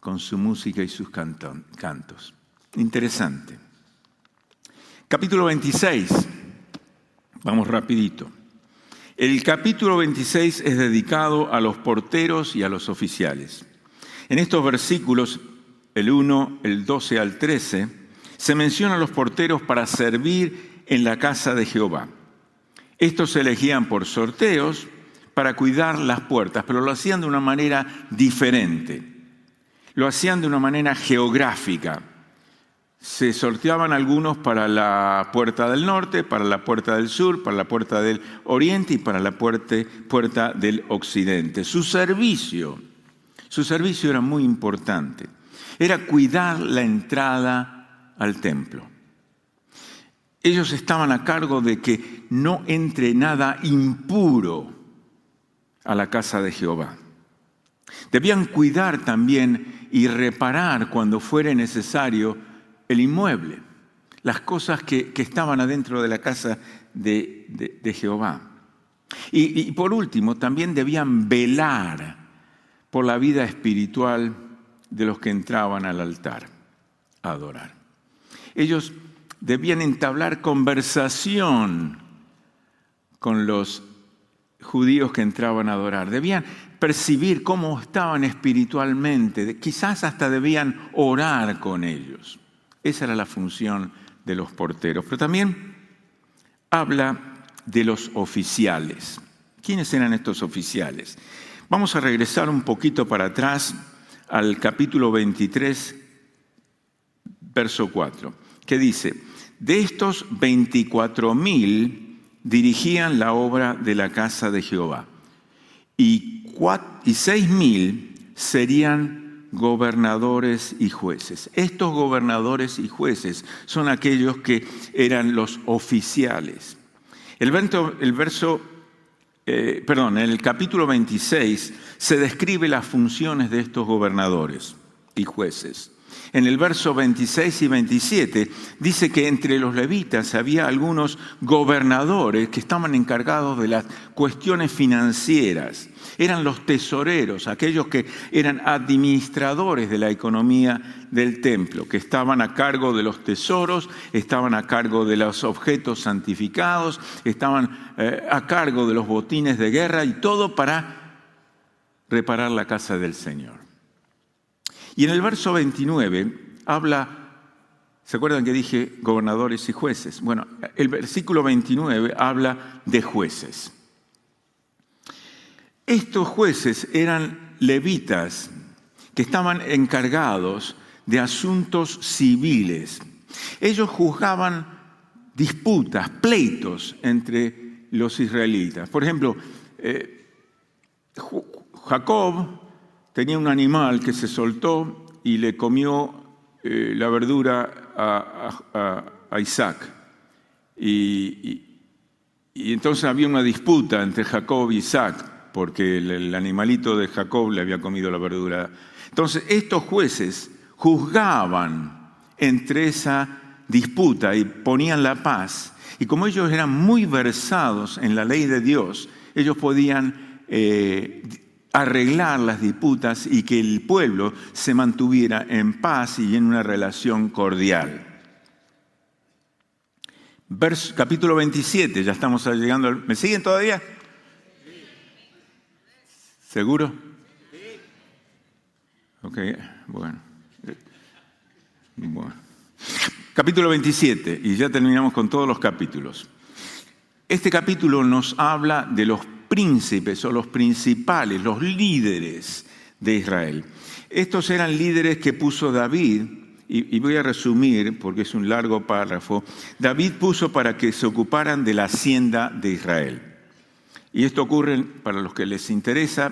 con su música y sus cantos. Interesante. Capítulo 26. Vamos rapidito. El capítulo 26 es dedicado a los porteros y a los oficiales. En estos versículos, el 1, el 12 al 13, se mencionan los porteros para servir en la casa de Jehová. Estos se elegían por sorteos para cuidar las puertas, pero lo hacían de una manera diferente. Lo hacían de una manera geográfica. Se sorteaban algunos para la puerta del norte, para la puerta del sur, para la puerta del oriente y para la puerta, puerta del occidente. Su servicio, su servicio era muy importante. Era cuidar la entrada al templo. Ellos estaban a cargo de que no entre nada impuro a la casa de Jehová. Debían cuidar también y reparar cuando fuera necesario el inmueble, las cosas que, estaban adentro de la casa de, Jehová. Y por último, también debían velar por la vida espiritual de los que entraban al altar a adorar. Ellos debían entablar conversación con los judíos que entraban a adorar. Debían percibir cómo estaban espiritualmente. Quizás hasta debían orar con ellos. Esa era la función de los porteros. Pero también habla de los oficiales. ¿Quiénes eran estos oficiales? Vamos a regresar un poquito para atrás al capítulo 23, verso 4, que dice, de estos 24 mil dirigían la obra de la casa de Jehová y, y mil serían gobernadores y jueces. Estos gobernadores y jueces son aquellos que eran los oficiales. El verso eh, perdón, en el capítulo 26 se describe las funciones de estos gobernadores y jueces. En el verso 26 y 27 dice que entre los levitas había algunos gobernadores que estaban encargados de las cuestiones financieras. Eran los tesoreros, aquellos que eran administradores de la economía del templo, que estaban a cargo de los tesoros, estaban a cargo de los objetos santificados, estaban eh, a cargo de los botines de guerra y todo para reparar la casa del Señor. Y en el verso 29 habla, ¿se acuerdan que dije gobernadores y jueces? Bueno, el versículo 29 habla de jueces. Estos jueces eran levitas que estaban encargados de asuntos civiles. Ellos juzgaban disputas, pleitos entre los israelitas. Por ejemplo, eh, Jacob tenía un animal que se soltó y le comió eh, la verdura a, Isaac. Y, entonces había una disputa entre Jacob y Isaac, porque el, el animalito de Jacob le había comido la verdura. Entonces estos jueces juzgaban entre esa disputa y ponían la paz. Y como ellos eran muy versados en la ley de Dios, ellos podían eh, arreglar las disputas y que el pueblo se mantuviera en paz y en una relación cordial. Verso- capítulo 27, ya estamos llegando al... ¿Me siguen todavía? ¿Seguro? Ok, bueno. Bueno. Capítulo 27, y ya terminamos con todos los capítulos. Este capítulo nos habla de los príncipes o los principales, los líderes de Israel. Estos eran líderes que puso David, y, voy a resumir porque es un largo párrafo, David puso para que se ocuparan de la hacienda de Israel. Y esto ocurre, para los que les interesa,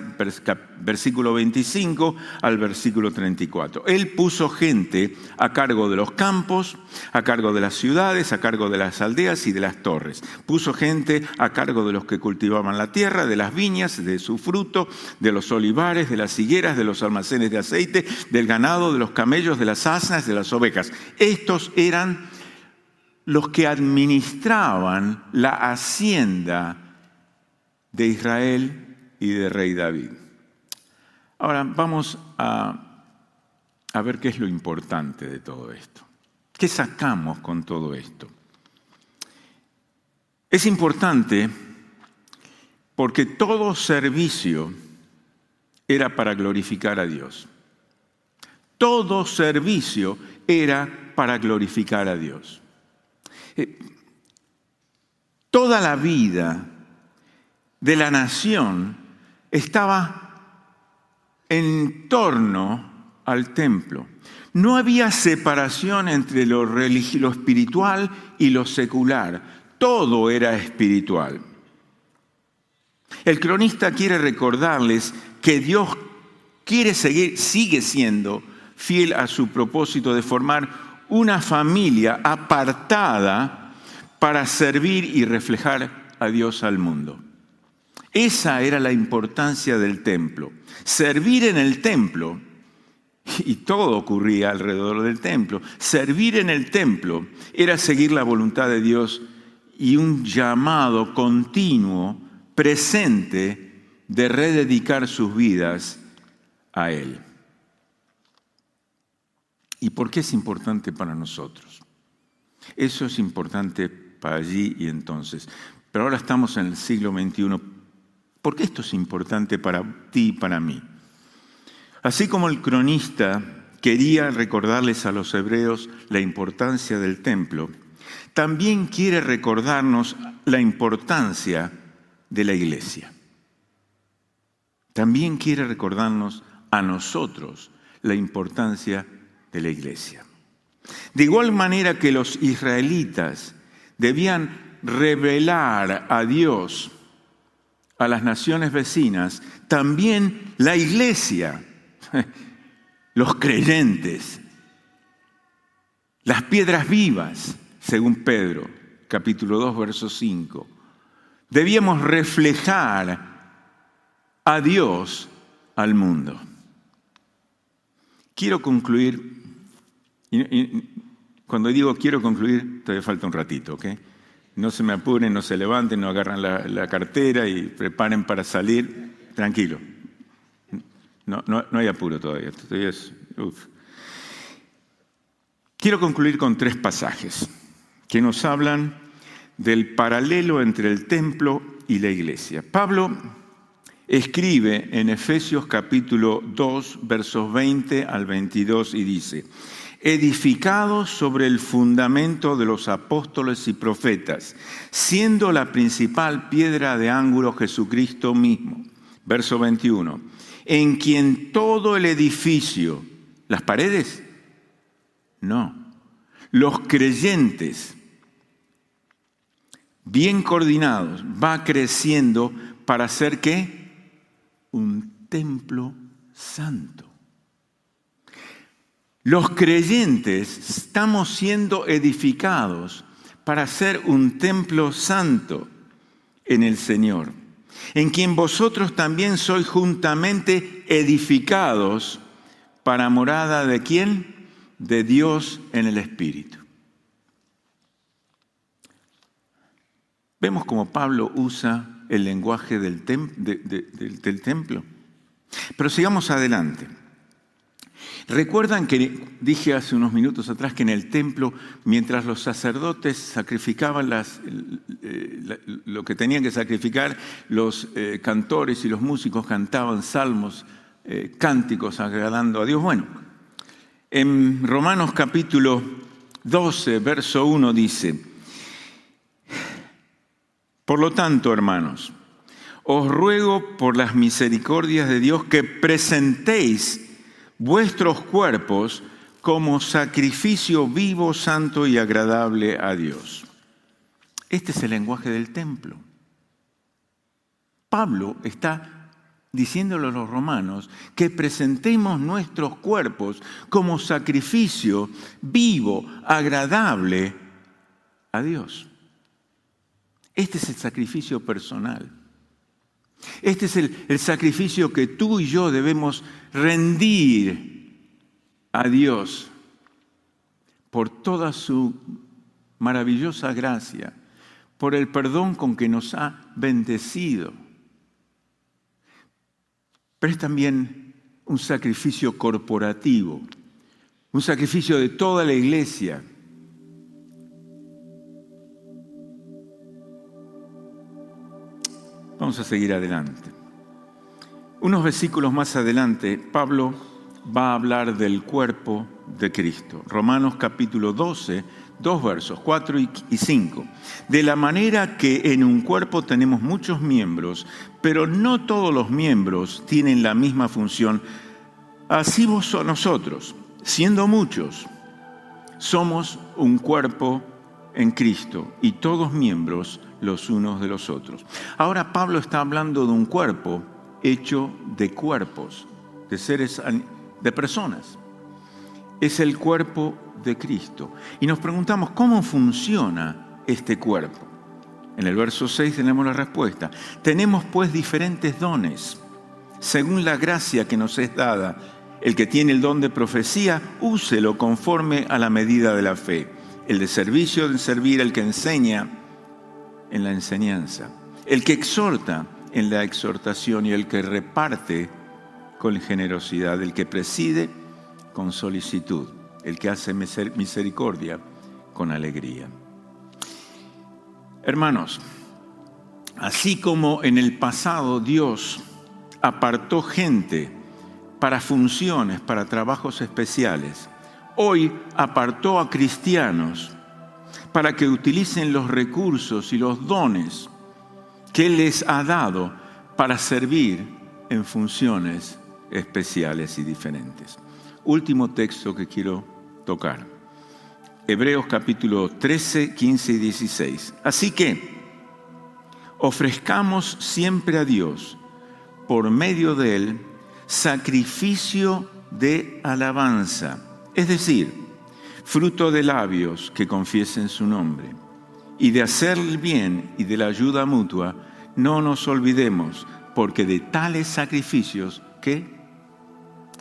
versículo 25 al versículo 34. Él puso gente a cargo de los campos, a cargo de las ciudades, a cargo de las aldeas y de las torres. Puso gente a cargo de los que cultivaban la tierra, de las viñas, de su fruto, de los olivares, de las higueras, de los almacenes de aceite, del ganado, de los camellos, de las asnas, de las ovejas. Estos eran los que administraban la hacienda de Israel y de rey David. Ahora vamos a, ver qué es lo importante de todo esto. ¿Qué sacamos con todo esto? Es importante porque todo servicio era para glorificar a Dios. Todo servicio era para glorificar a Dios. Eh, toda la vida de la nación estaba en torno al templo. No había separación entre lo, espiritual y lo secular. Todo era espiritual. El cronista quiere recordarles que Dios quiere seguir, sigue siendo fiel a su propósito de formar una familia apartada para servir y reflejar a Dios al mundo. Esa era la importancia del templo. Servir en el templo, y todo ocurría alrededor del templo, servir en el templo era seguir la voluntad de Dios y un llamado continuo, presente, de rededicar sus vidas a Él. ¿Y por qué es importante para nosotros? Eso es importante para allí y entonces. Pero ahora estamos en el siglo XXI ¿Por qué esto es importante para ti y para mí? Así como el cronista quería recordarles a los hebreos la importancia del templo, también quiere recordarnos la importancia de la iglesia. También quiere recordarnos a nosotros la importancia de la iglesia. De igual manera que los israelitas debían revelar a Dios a las naciones vecinas, también la iglesia, los creyentes, las piedras vivas, según Pedro, capítulo 2, verso 5, debíamos reflejar a Dios al mundo. Quiero concluir, cuando digo quiero concluir, todavía falta un ratito, ¿ok? No se me apuren, no se levanten, no agarran la, cartera y preparen para salir. Tranquilo. No, hay apuro todavía. Quiero concluir con tres pasajes que nos hablan del paralelo entre el templo y la iglesia. Pablo escribe en Efesios capítulo 2, versos 20 al 22 y dice, edificados sobre el fundamento de los apóstoles y profetas, siendo la principal piedra de ángulo Jesucristo mismo. Verso 21. En quien todo el edificio, las paredes, no, los creyentes, bien coordinados, va creciendo para ser qué? Un templo santo. Los creyentes estamos siendo edificados para ser un templo santo en el Señor, en quien vosotros también sois juntamente edificados para morada de quién? De Dios en el Espíritu. Vemos cómo Pablo usa el lenguaje del, del templo. Pero sigamos adelante. Recuerdan que dije hace unos minutos atrás que en el templo, mientras los sacerdotes sacrificaban eh, lo que tenían que sacrificar, los eh, cantores y los músicos cantaban salmos, eh, cánticos agradando a Dios. Bueno, en Romanos capítulo 12, verso 1 dice, por lo tanto, hermanos, os ruego por las misericordias de Dios que presentéis vuestros cuerpos como sacrificio vivo, santo y agradable a Dios. Este es el lenguaje del templo. Pablo está diciéndole a los romanos que presentemos nuestros cuerpos como sacrificio vivo, agradable a Dios. Este es el sacrificio personal. Este es el, el, sacrificio que tú y yo debemos rendir a Dios por toda su maravillosa gracia, por el perdón con que nos ha bendecido. Pero es también un sacrificio corporativo, un sacrificio de toda la iglesia Vamos a seguir adelante. Unos versículos más adelante, Pablo va a hablar del cuerpo de Cristo. Romanos capítulo 12, dos versos, 4 y 5. De la manera que en un cuerpo tenemos muchos miembros, pero no todos los miembros tienen la misma función, así vos nosotros, siendo muchos, somos un cuerpo en Cristo y todos miembros los unos de los otros. Ahora Pablo está hablando de un cuerpo hecho de cuerpos, de seres, de personas. Es el cuerpo de Cristo. Y nos preguntamos, ¿cómo funciona este cuerpo? En el verso 6 tenemos la respuesta. Tenemos pues diferentes dones, según la gracia que nos es dada. El que tiene el don de profecía, úselo conforme a la medida de la fe. El de servicio, de servir, el que enseña, en la enseñanza, el que exhorta en la exhortación y el que reparte con generosidad, el que preside con solicitud, el que hace misericordia con alegría. Hermanos, así como en el pasado Dios apartó gente para funciones, para trabajos especiales, hoy apartó a cristianos para que utilicen los recursos y los dones que les ha dado para servir en funciones especiales y diferentes. Último texto que quiero tocar. Hebreos capítulo 13, 15 y 16. Así que ofrezcamos siempre a Dios, por medio de Él, sacrificio de alabanza, es decir, fruto de labios que confiesen su nombre. Y de hacer el bien y de la ayuda mutua, no nos olvidemos, porque de tales sacrificios que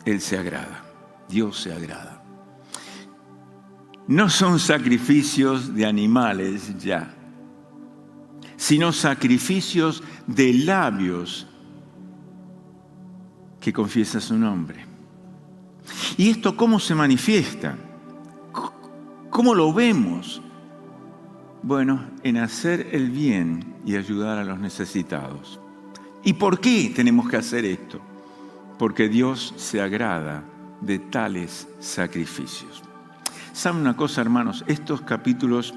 Él se agrada, Dios se agrada. No son sacrificios de animales ya, sino sacrificios de labios que confiesan su nombre. ¿Y esto cómo se manifiesta? ¿Cómo lo vemos? Bueno, en hacer el bien y ayudar a los necesitados. ¿Y por qué tenemos que hacer esto? Porque Dios se agrada de tales sacrificios. ¿Saben una cosa, hermanos? Estos capítulos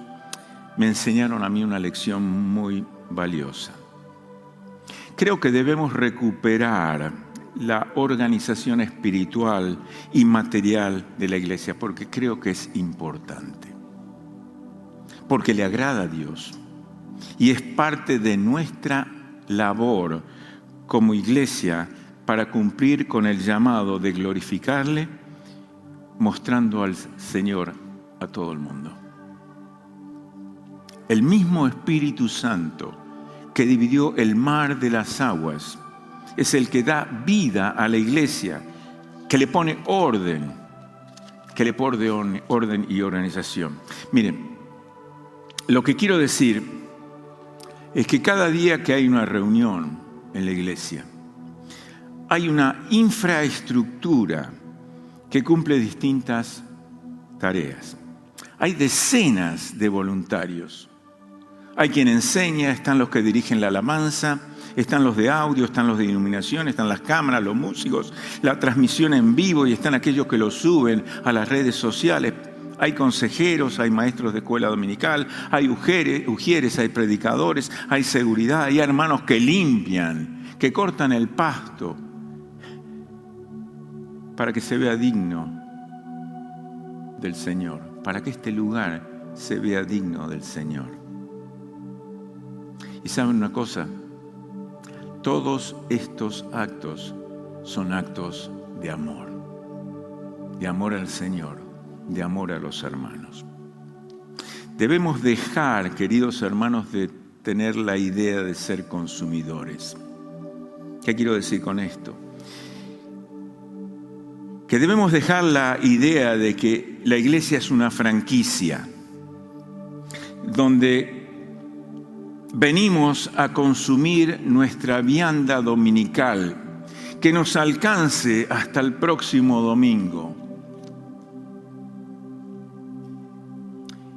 me enseñaron a mí una lección muy valiosa. Creo que debemos recuperar la organización espiritual y material de la iglesia, porque creo que es importante. Porque le agrada a Dios. Y es parte de nuestra labor como iglesia para cumplir con el llamado de glorificarle, mostrando al Señor a todo el mundo. El mismo Espíritu Santo que dividió el mar de las aguas es el que da vida a la iglesia, que le pone orden, que le pone orden y organización. Miren, lo que quiero decir es que cada día que hay una reunión en la iglesia, hay una infraestructura que cumple distintas tareas. Hay decenas de voluntarios. Hay quien enseña, están los que dirigen la alabanza, están los de audio, están los de iluminación, están las cámaras, los músicos, la transmisión en vivo y están aquellos que lo suben a las redes sociales. Hay consejeros, hay maestros de escuela dominical, hay ujieres, hay predicadores, hay seguridad, hay hermanos que limpian, que cortan el pasto para que se vea digno del Señor, para que este lugar se vea digno del Señor. Y saben una cosa, todos estos actos son actos de amor, de amor al Señor, de amor a los hermanos. Debemos dejar, queridos hermanos, de tener la idea de ser consumidores. ¿Qué quiero decir con esto? Que debemos dejar la idea de que la iglesia es una franquicia, donde venimos a consumir nuestra vianda dominical, que nos alcance hasta el próximo domingo.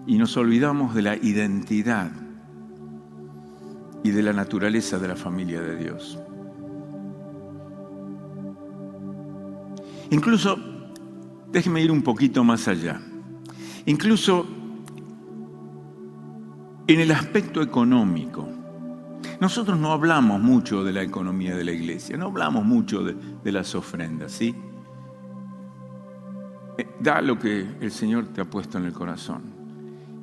Y nos olvidamos de la identidad y de la naturaleza de la familia de Dios. Incluso, déjeme ir un poquito más allá, incluso en el aspecto económico, nosotros no hablamos mucho de la economía de la iglesia, no hablamos mucho de, las ofrendas, ¿sí? Eh, da lo que el Señor te ha puesto en el corazón.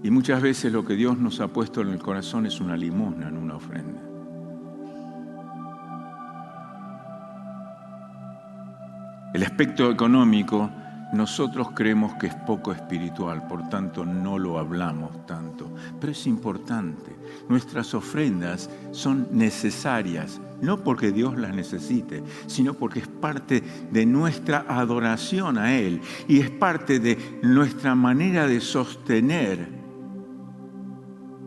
Y muchas veces lo que Dios nos ha puesto en el corazón es una limosna, en una ofrenda. El aspecto económico nosotros creemos que es poco espiritual, por tanto no lo hablamos tanto, pero es importante. Nuestras ofrendas son necesarias, no porque Dios las necesite, sino porque es parte de nuestra adoración a Él y es parte de nuestra manera de sostener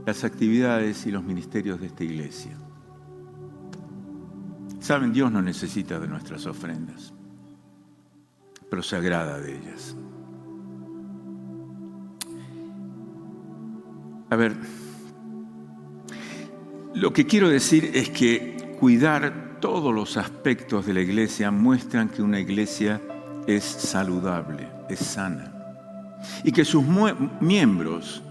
las actividades y los ministerios de esta iglesia. Saben, Dios no necesita de nuestras ofrendas pero se agrada de ellas. A ver, lo que quiero decir es que cuidar todos los aspectos de la iglesia muestran que una iglesia es saludable, es sana, y que sus miembros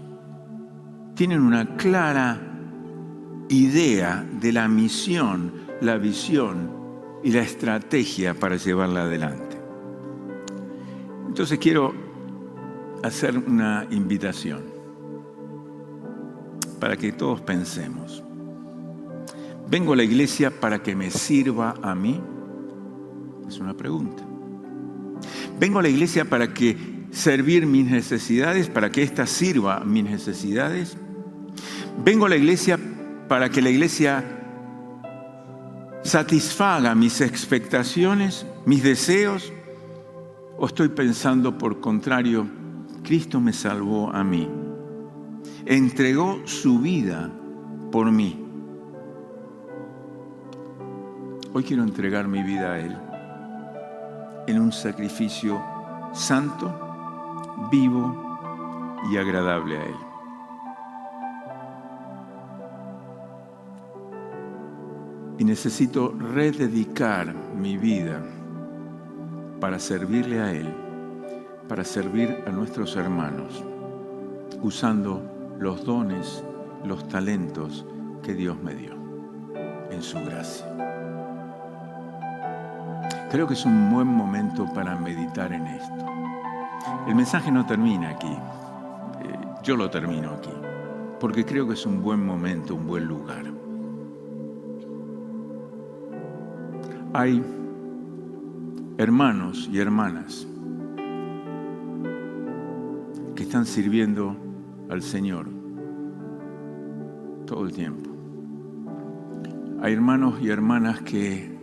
tienen una clara idea de la misión, la visión y la estrategia para llevarla adelante. Entonces quiero hacer una invitación para que todos pensemos. ¿Vengo a la iglesia para que me sirva a mí? Es una pregunta. ¿Vengo a la iglesia para que servir mis necesidades, para que ésta sirva mis necesidades? ¿Vengo a la iglesia para que la iglesia satisfaga mis expectaciones, mis deseos? ¿O estoy pensando por contrario, Cristo me salvó a mí? Entregó su vida por mí. Hoy quiero entregar mi vida a Él en un sacrificio santo, vivo y agradable a Él. Y necesito rededicar mi vida para servirle a Él, para servir a nuestros hermanos, usando los dones, los talentos que Dios me dio en su gracia. Creo que es un buen momento para meditar en esto. El mensaje no termina aquí, eh, yo lo termino aquí, porque creo que es un buen momento, un buen lugar. Hay hermanos y hermanas que están sirviendo al Señor todo el tiempo. Hay hermanos y hermanas que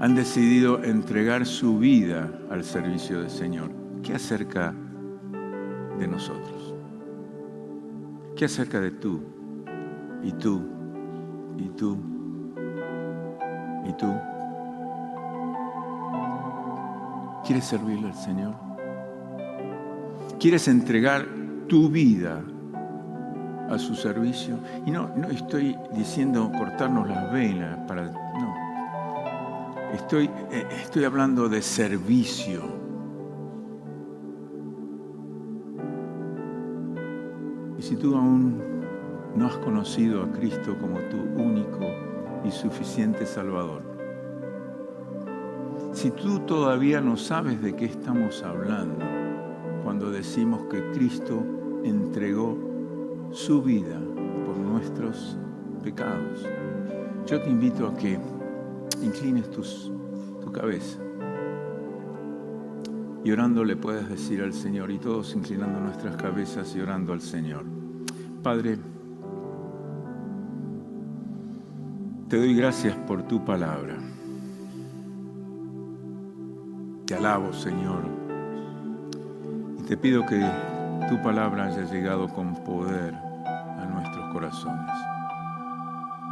han decidido entregar su vida al servicio del Señor. ¿Qué acerca de nosotros? ¿Qué acerca de tú? Y tú, y tú, y tú. ¿Quieres servirle al Señor? ¿Quieres entregar tu vida a su servicio? Y no, no estoy diciendo cortarnos las venas para. No. Estoy, eh, estoy hablando de servicio. si tú aún no has conocido a Cristo como tu único y suficiente Salvador, si tú todavía no sabes de qué estamos hablando cuando decimos que Cristo entregó su vida por nuestros pecados, yo te invito a que inclines tus, tu cabeza y orando le puedes decir al Señor y todos inclinando nuestras cabezas y orando al Señor. Padre, te doy gracias por tu palabra. Te alabo, Señor. Y te pido que tu palabra haya llegado con poder a nuestros corazones.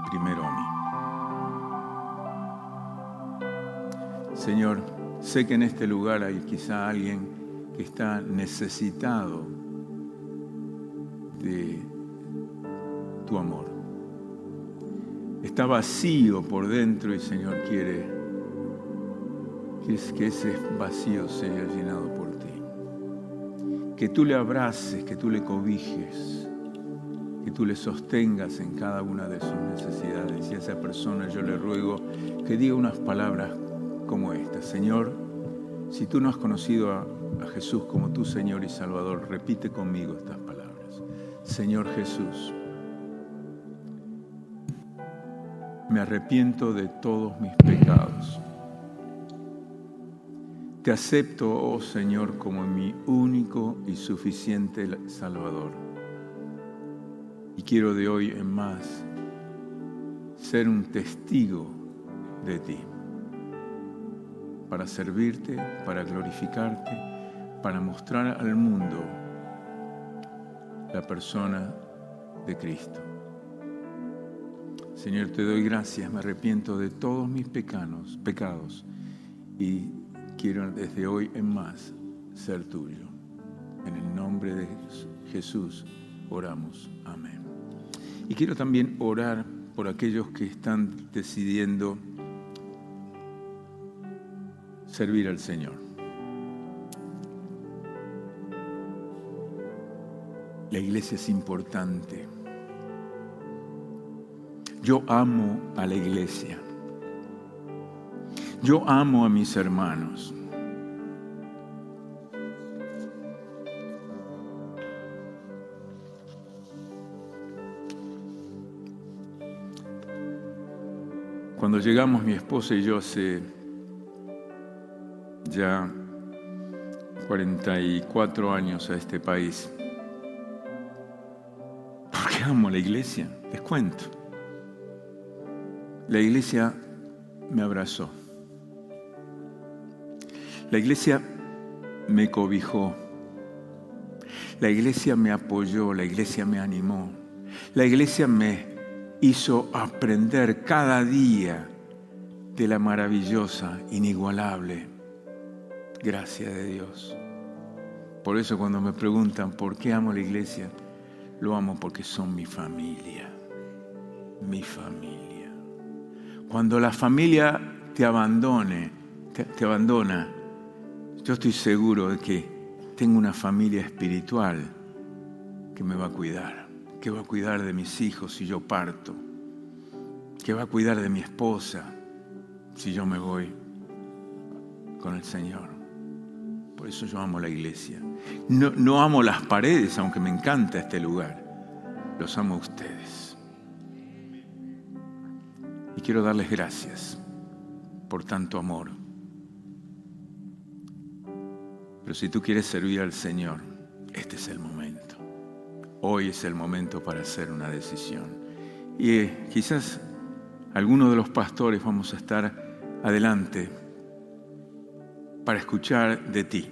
Primero a mí. Señor, sé que en este lugar hay quizá alguien que está necesitado de tu amor. Está vacío por dentro y Señor quiere que ese vacío sea llenado por ti. Que tú le abraces, que tú le cobijes, que tú le sostengas en cada una de sus necesidades. Y a esa persona yo le ruego que diga unas palabras como estas. Señor, si tú no has conocido a Jesús como tu Señor y Salvador, repite conmigo estas palabras. Señor Jesús, me arrepiento de todos mis pecados te acepto, oh Señor, como mi único y suficiente Salvador. Y quiero de hoy en más ser un testigo de ti, para servirte, para glorificarte, para mostrar al mundo la persona de Cristo. Señor, te doy gracias, me arrepiento de todos mis pecados, pecados y quiero desde hoy en más ser tuyo. En el nombre de Jesús oramos. Amén. Y quiero también orar por aquellos que están decidiendo servir al Señor. La iglesia es importante. Yo amo a la iglesia. Yo amo a mis hermanos. Cuando llegamos mi esposa y yo hace ya 44 años a este país, porque amo la iglesia, les cuento. La iglesia me abrazó. La iglesia me cobijó. La iglesia me apoyó, la iglesia me animó. La iglesia me hizo aprender cada día de la maravillosa, inigualable gracia de Dios. Por eso cuando me preguntan por qué amo la iglesia, lo amo porque son mi familia, mi familia. Cuando la familia te abandone, te, te abandona, yo estoy seguro de que tengo una familia espiritual que me va a cuidar, que va a cuidar de mis hijos si yo parto, que va a cuidar de mi esposa si yo me voy con el Señor. Por eso yo amo la iglesia. No, no amo las paredes, aunque me encanta este lugar. Los amo a ustedes. Y quiero darles gracias por tanto amor. Pero si tú quieres servir al Señor, este es el momento. Hoy es el momento para hacer una decisión. Y eh, quizás algunos de los pastores vamos a estar adelante para escuchar de ti.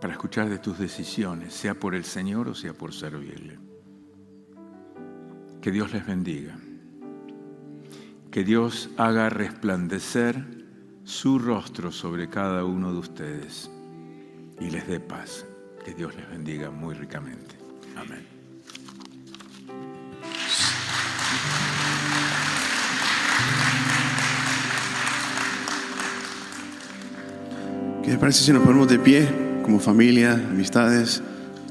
Para escuchar de tus decisiones, sea por el Señor o sea por servirle. Que Dios les bendiga. Que Dios haga resplandecer su rostro sobre cada uno de ustedes y les dé paz. Que Dios les bendiga muy ricamente. Amén. ¿Qué te parece si nos ponemos de pie como familia, amistades,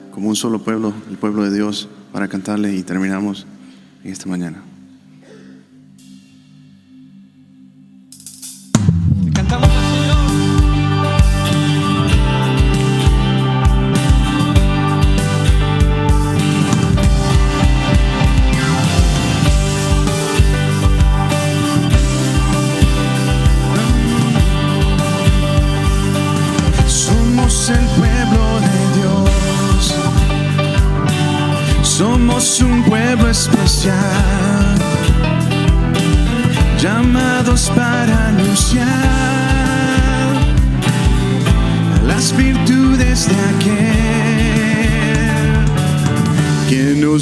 como un solo pueblo, el pueblo de Dios, para cantarle y terminamos en esta mañana?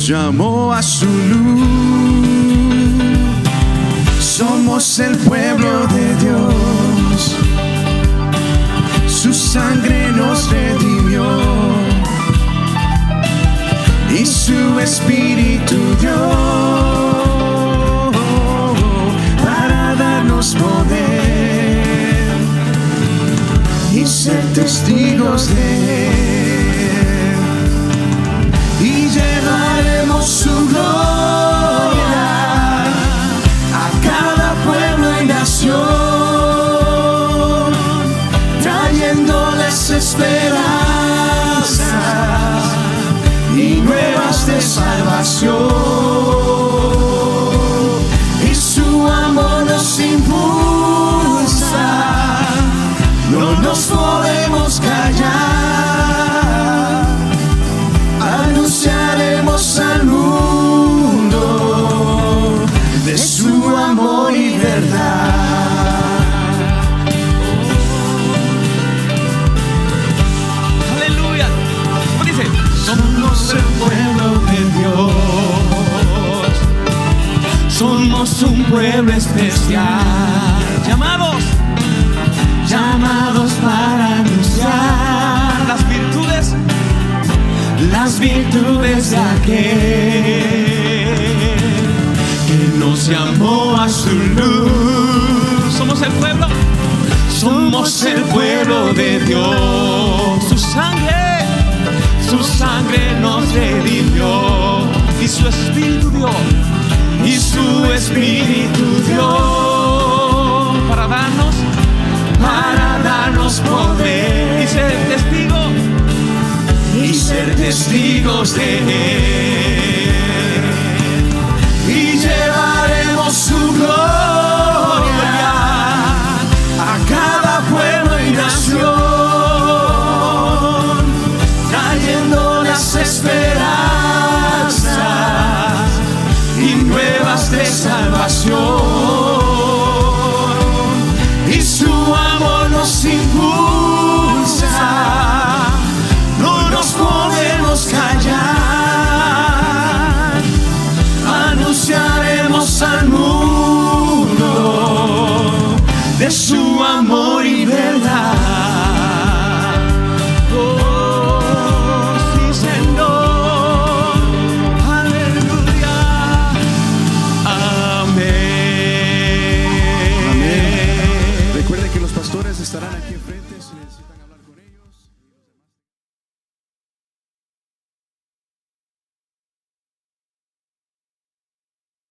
Nos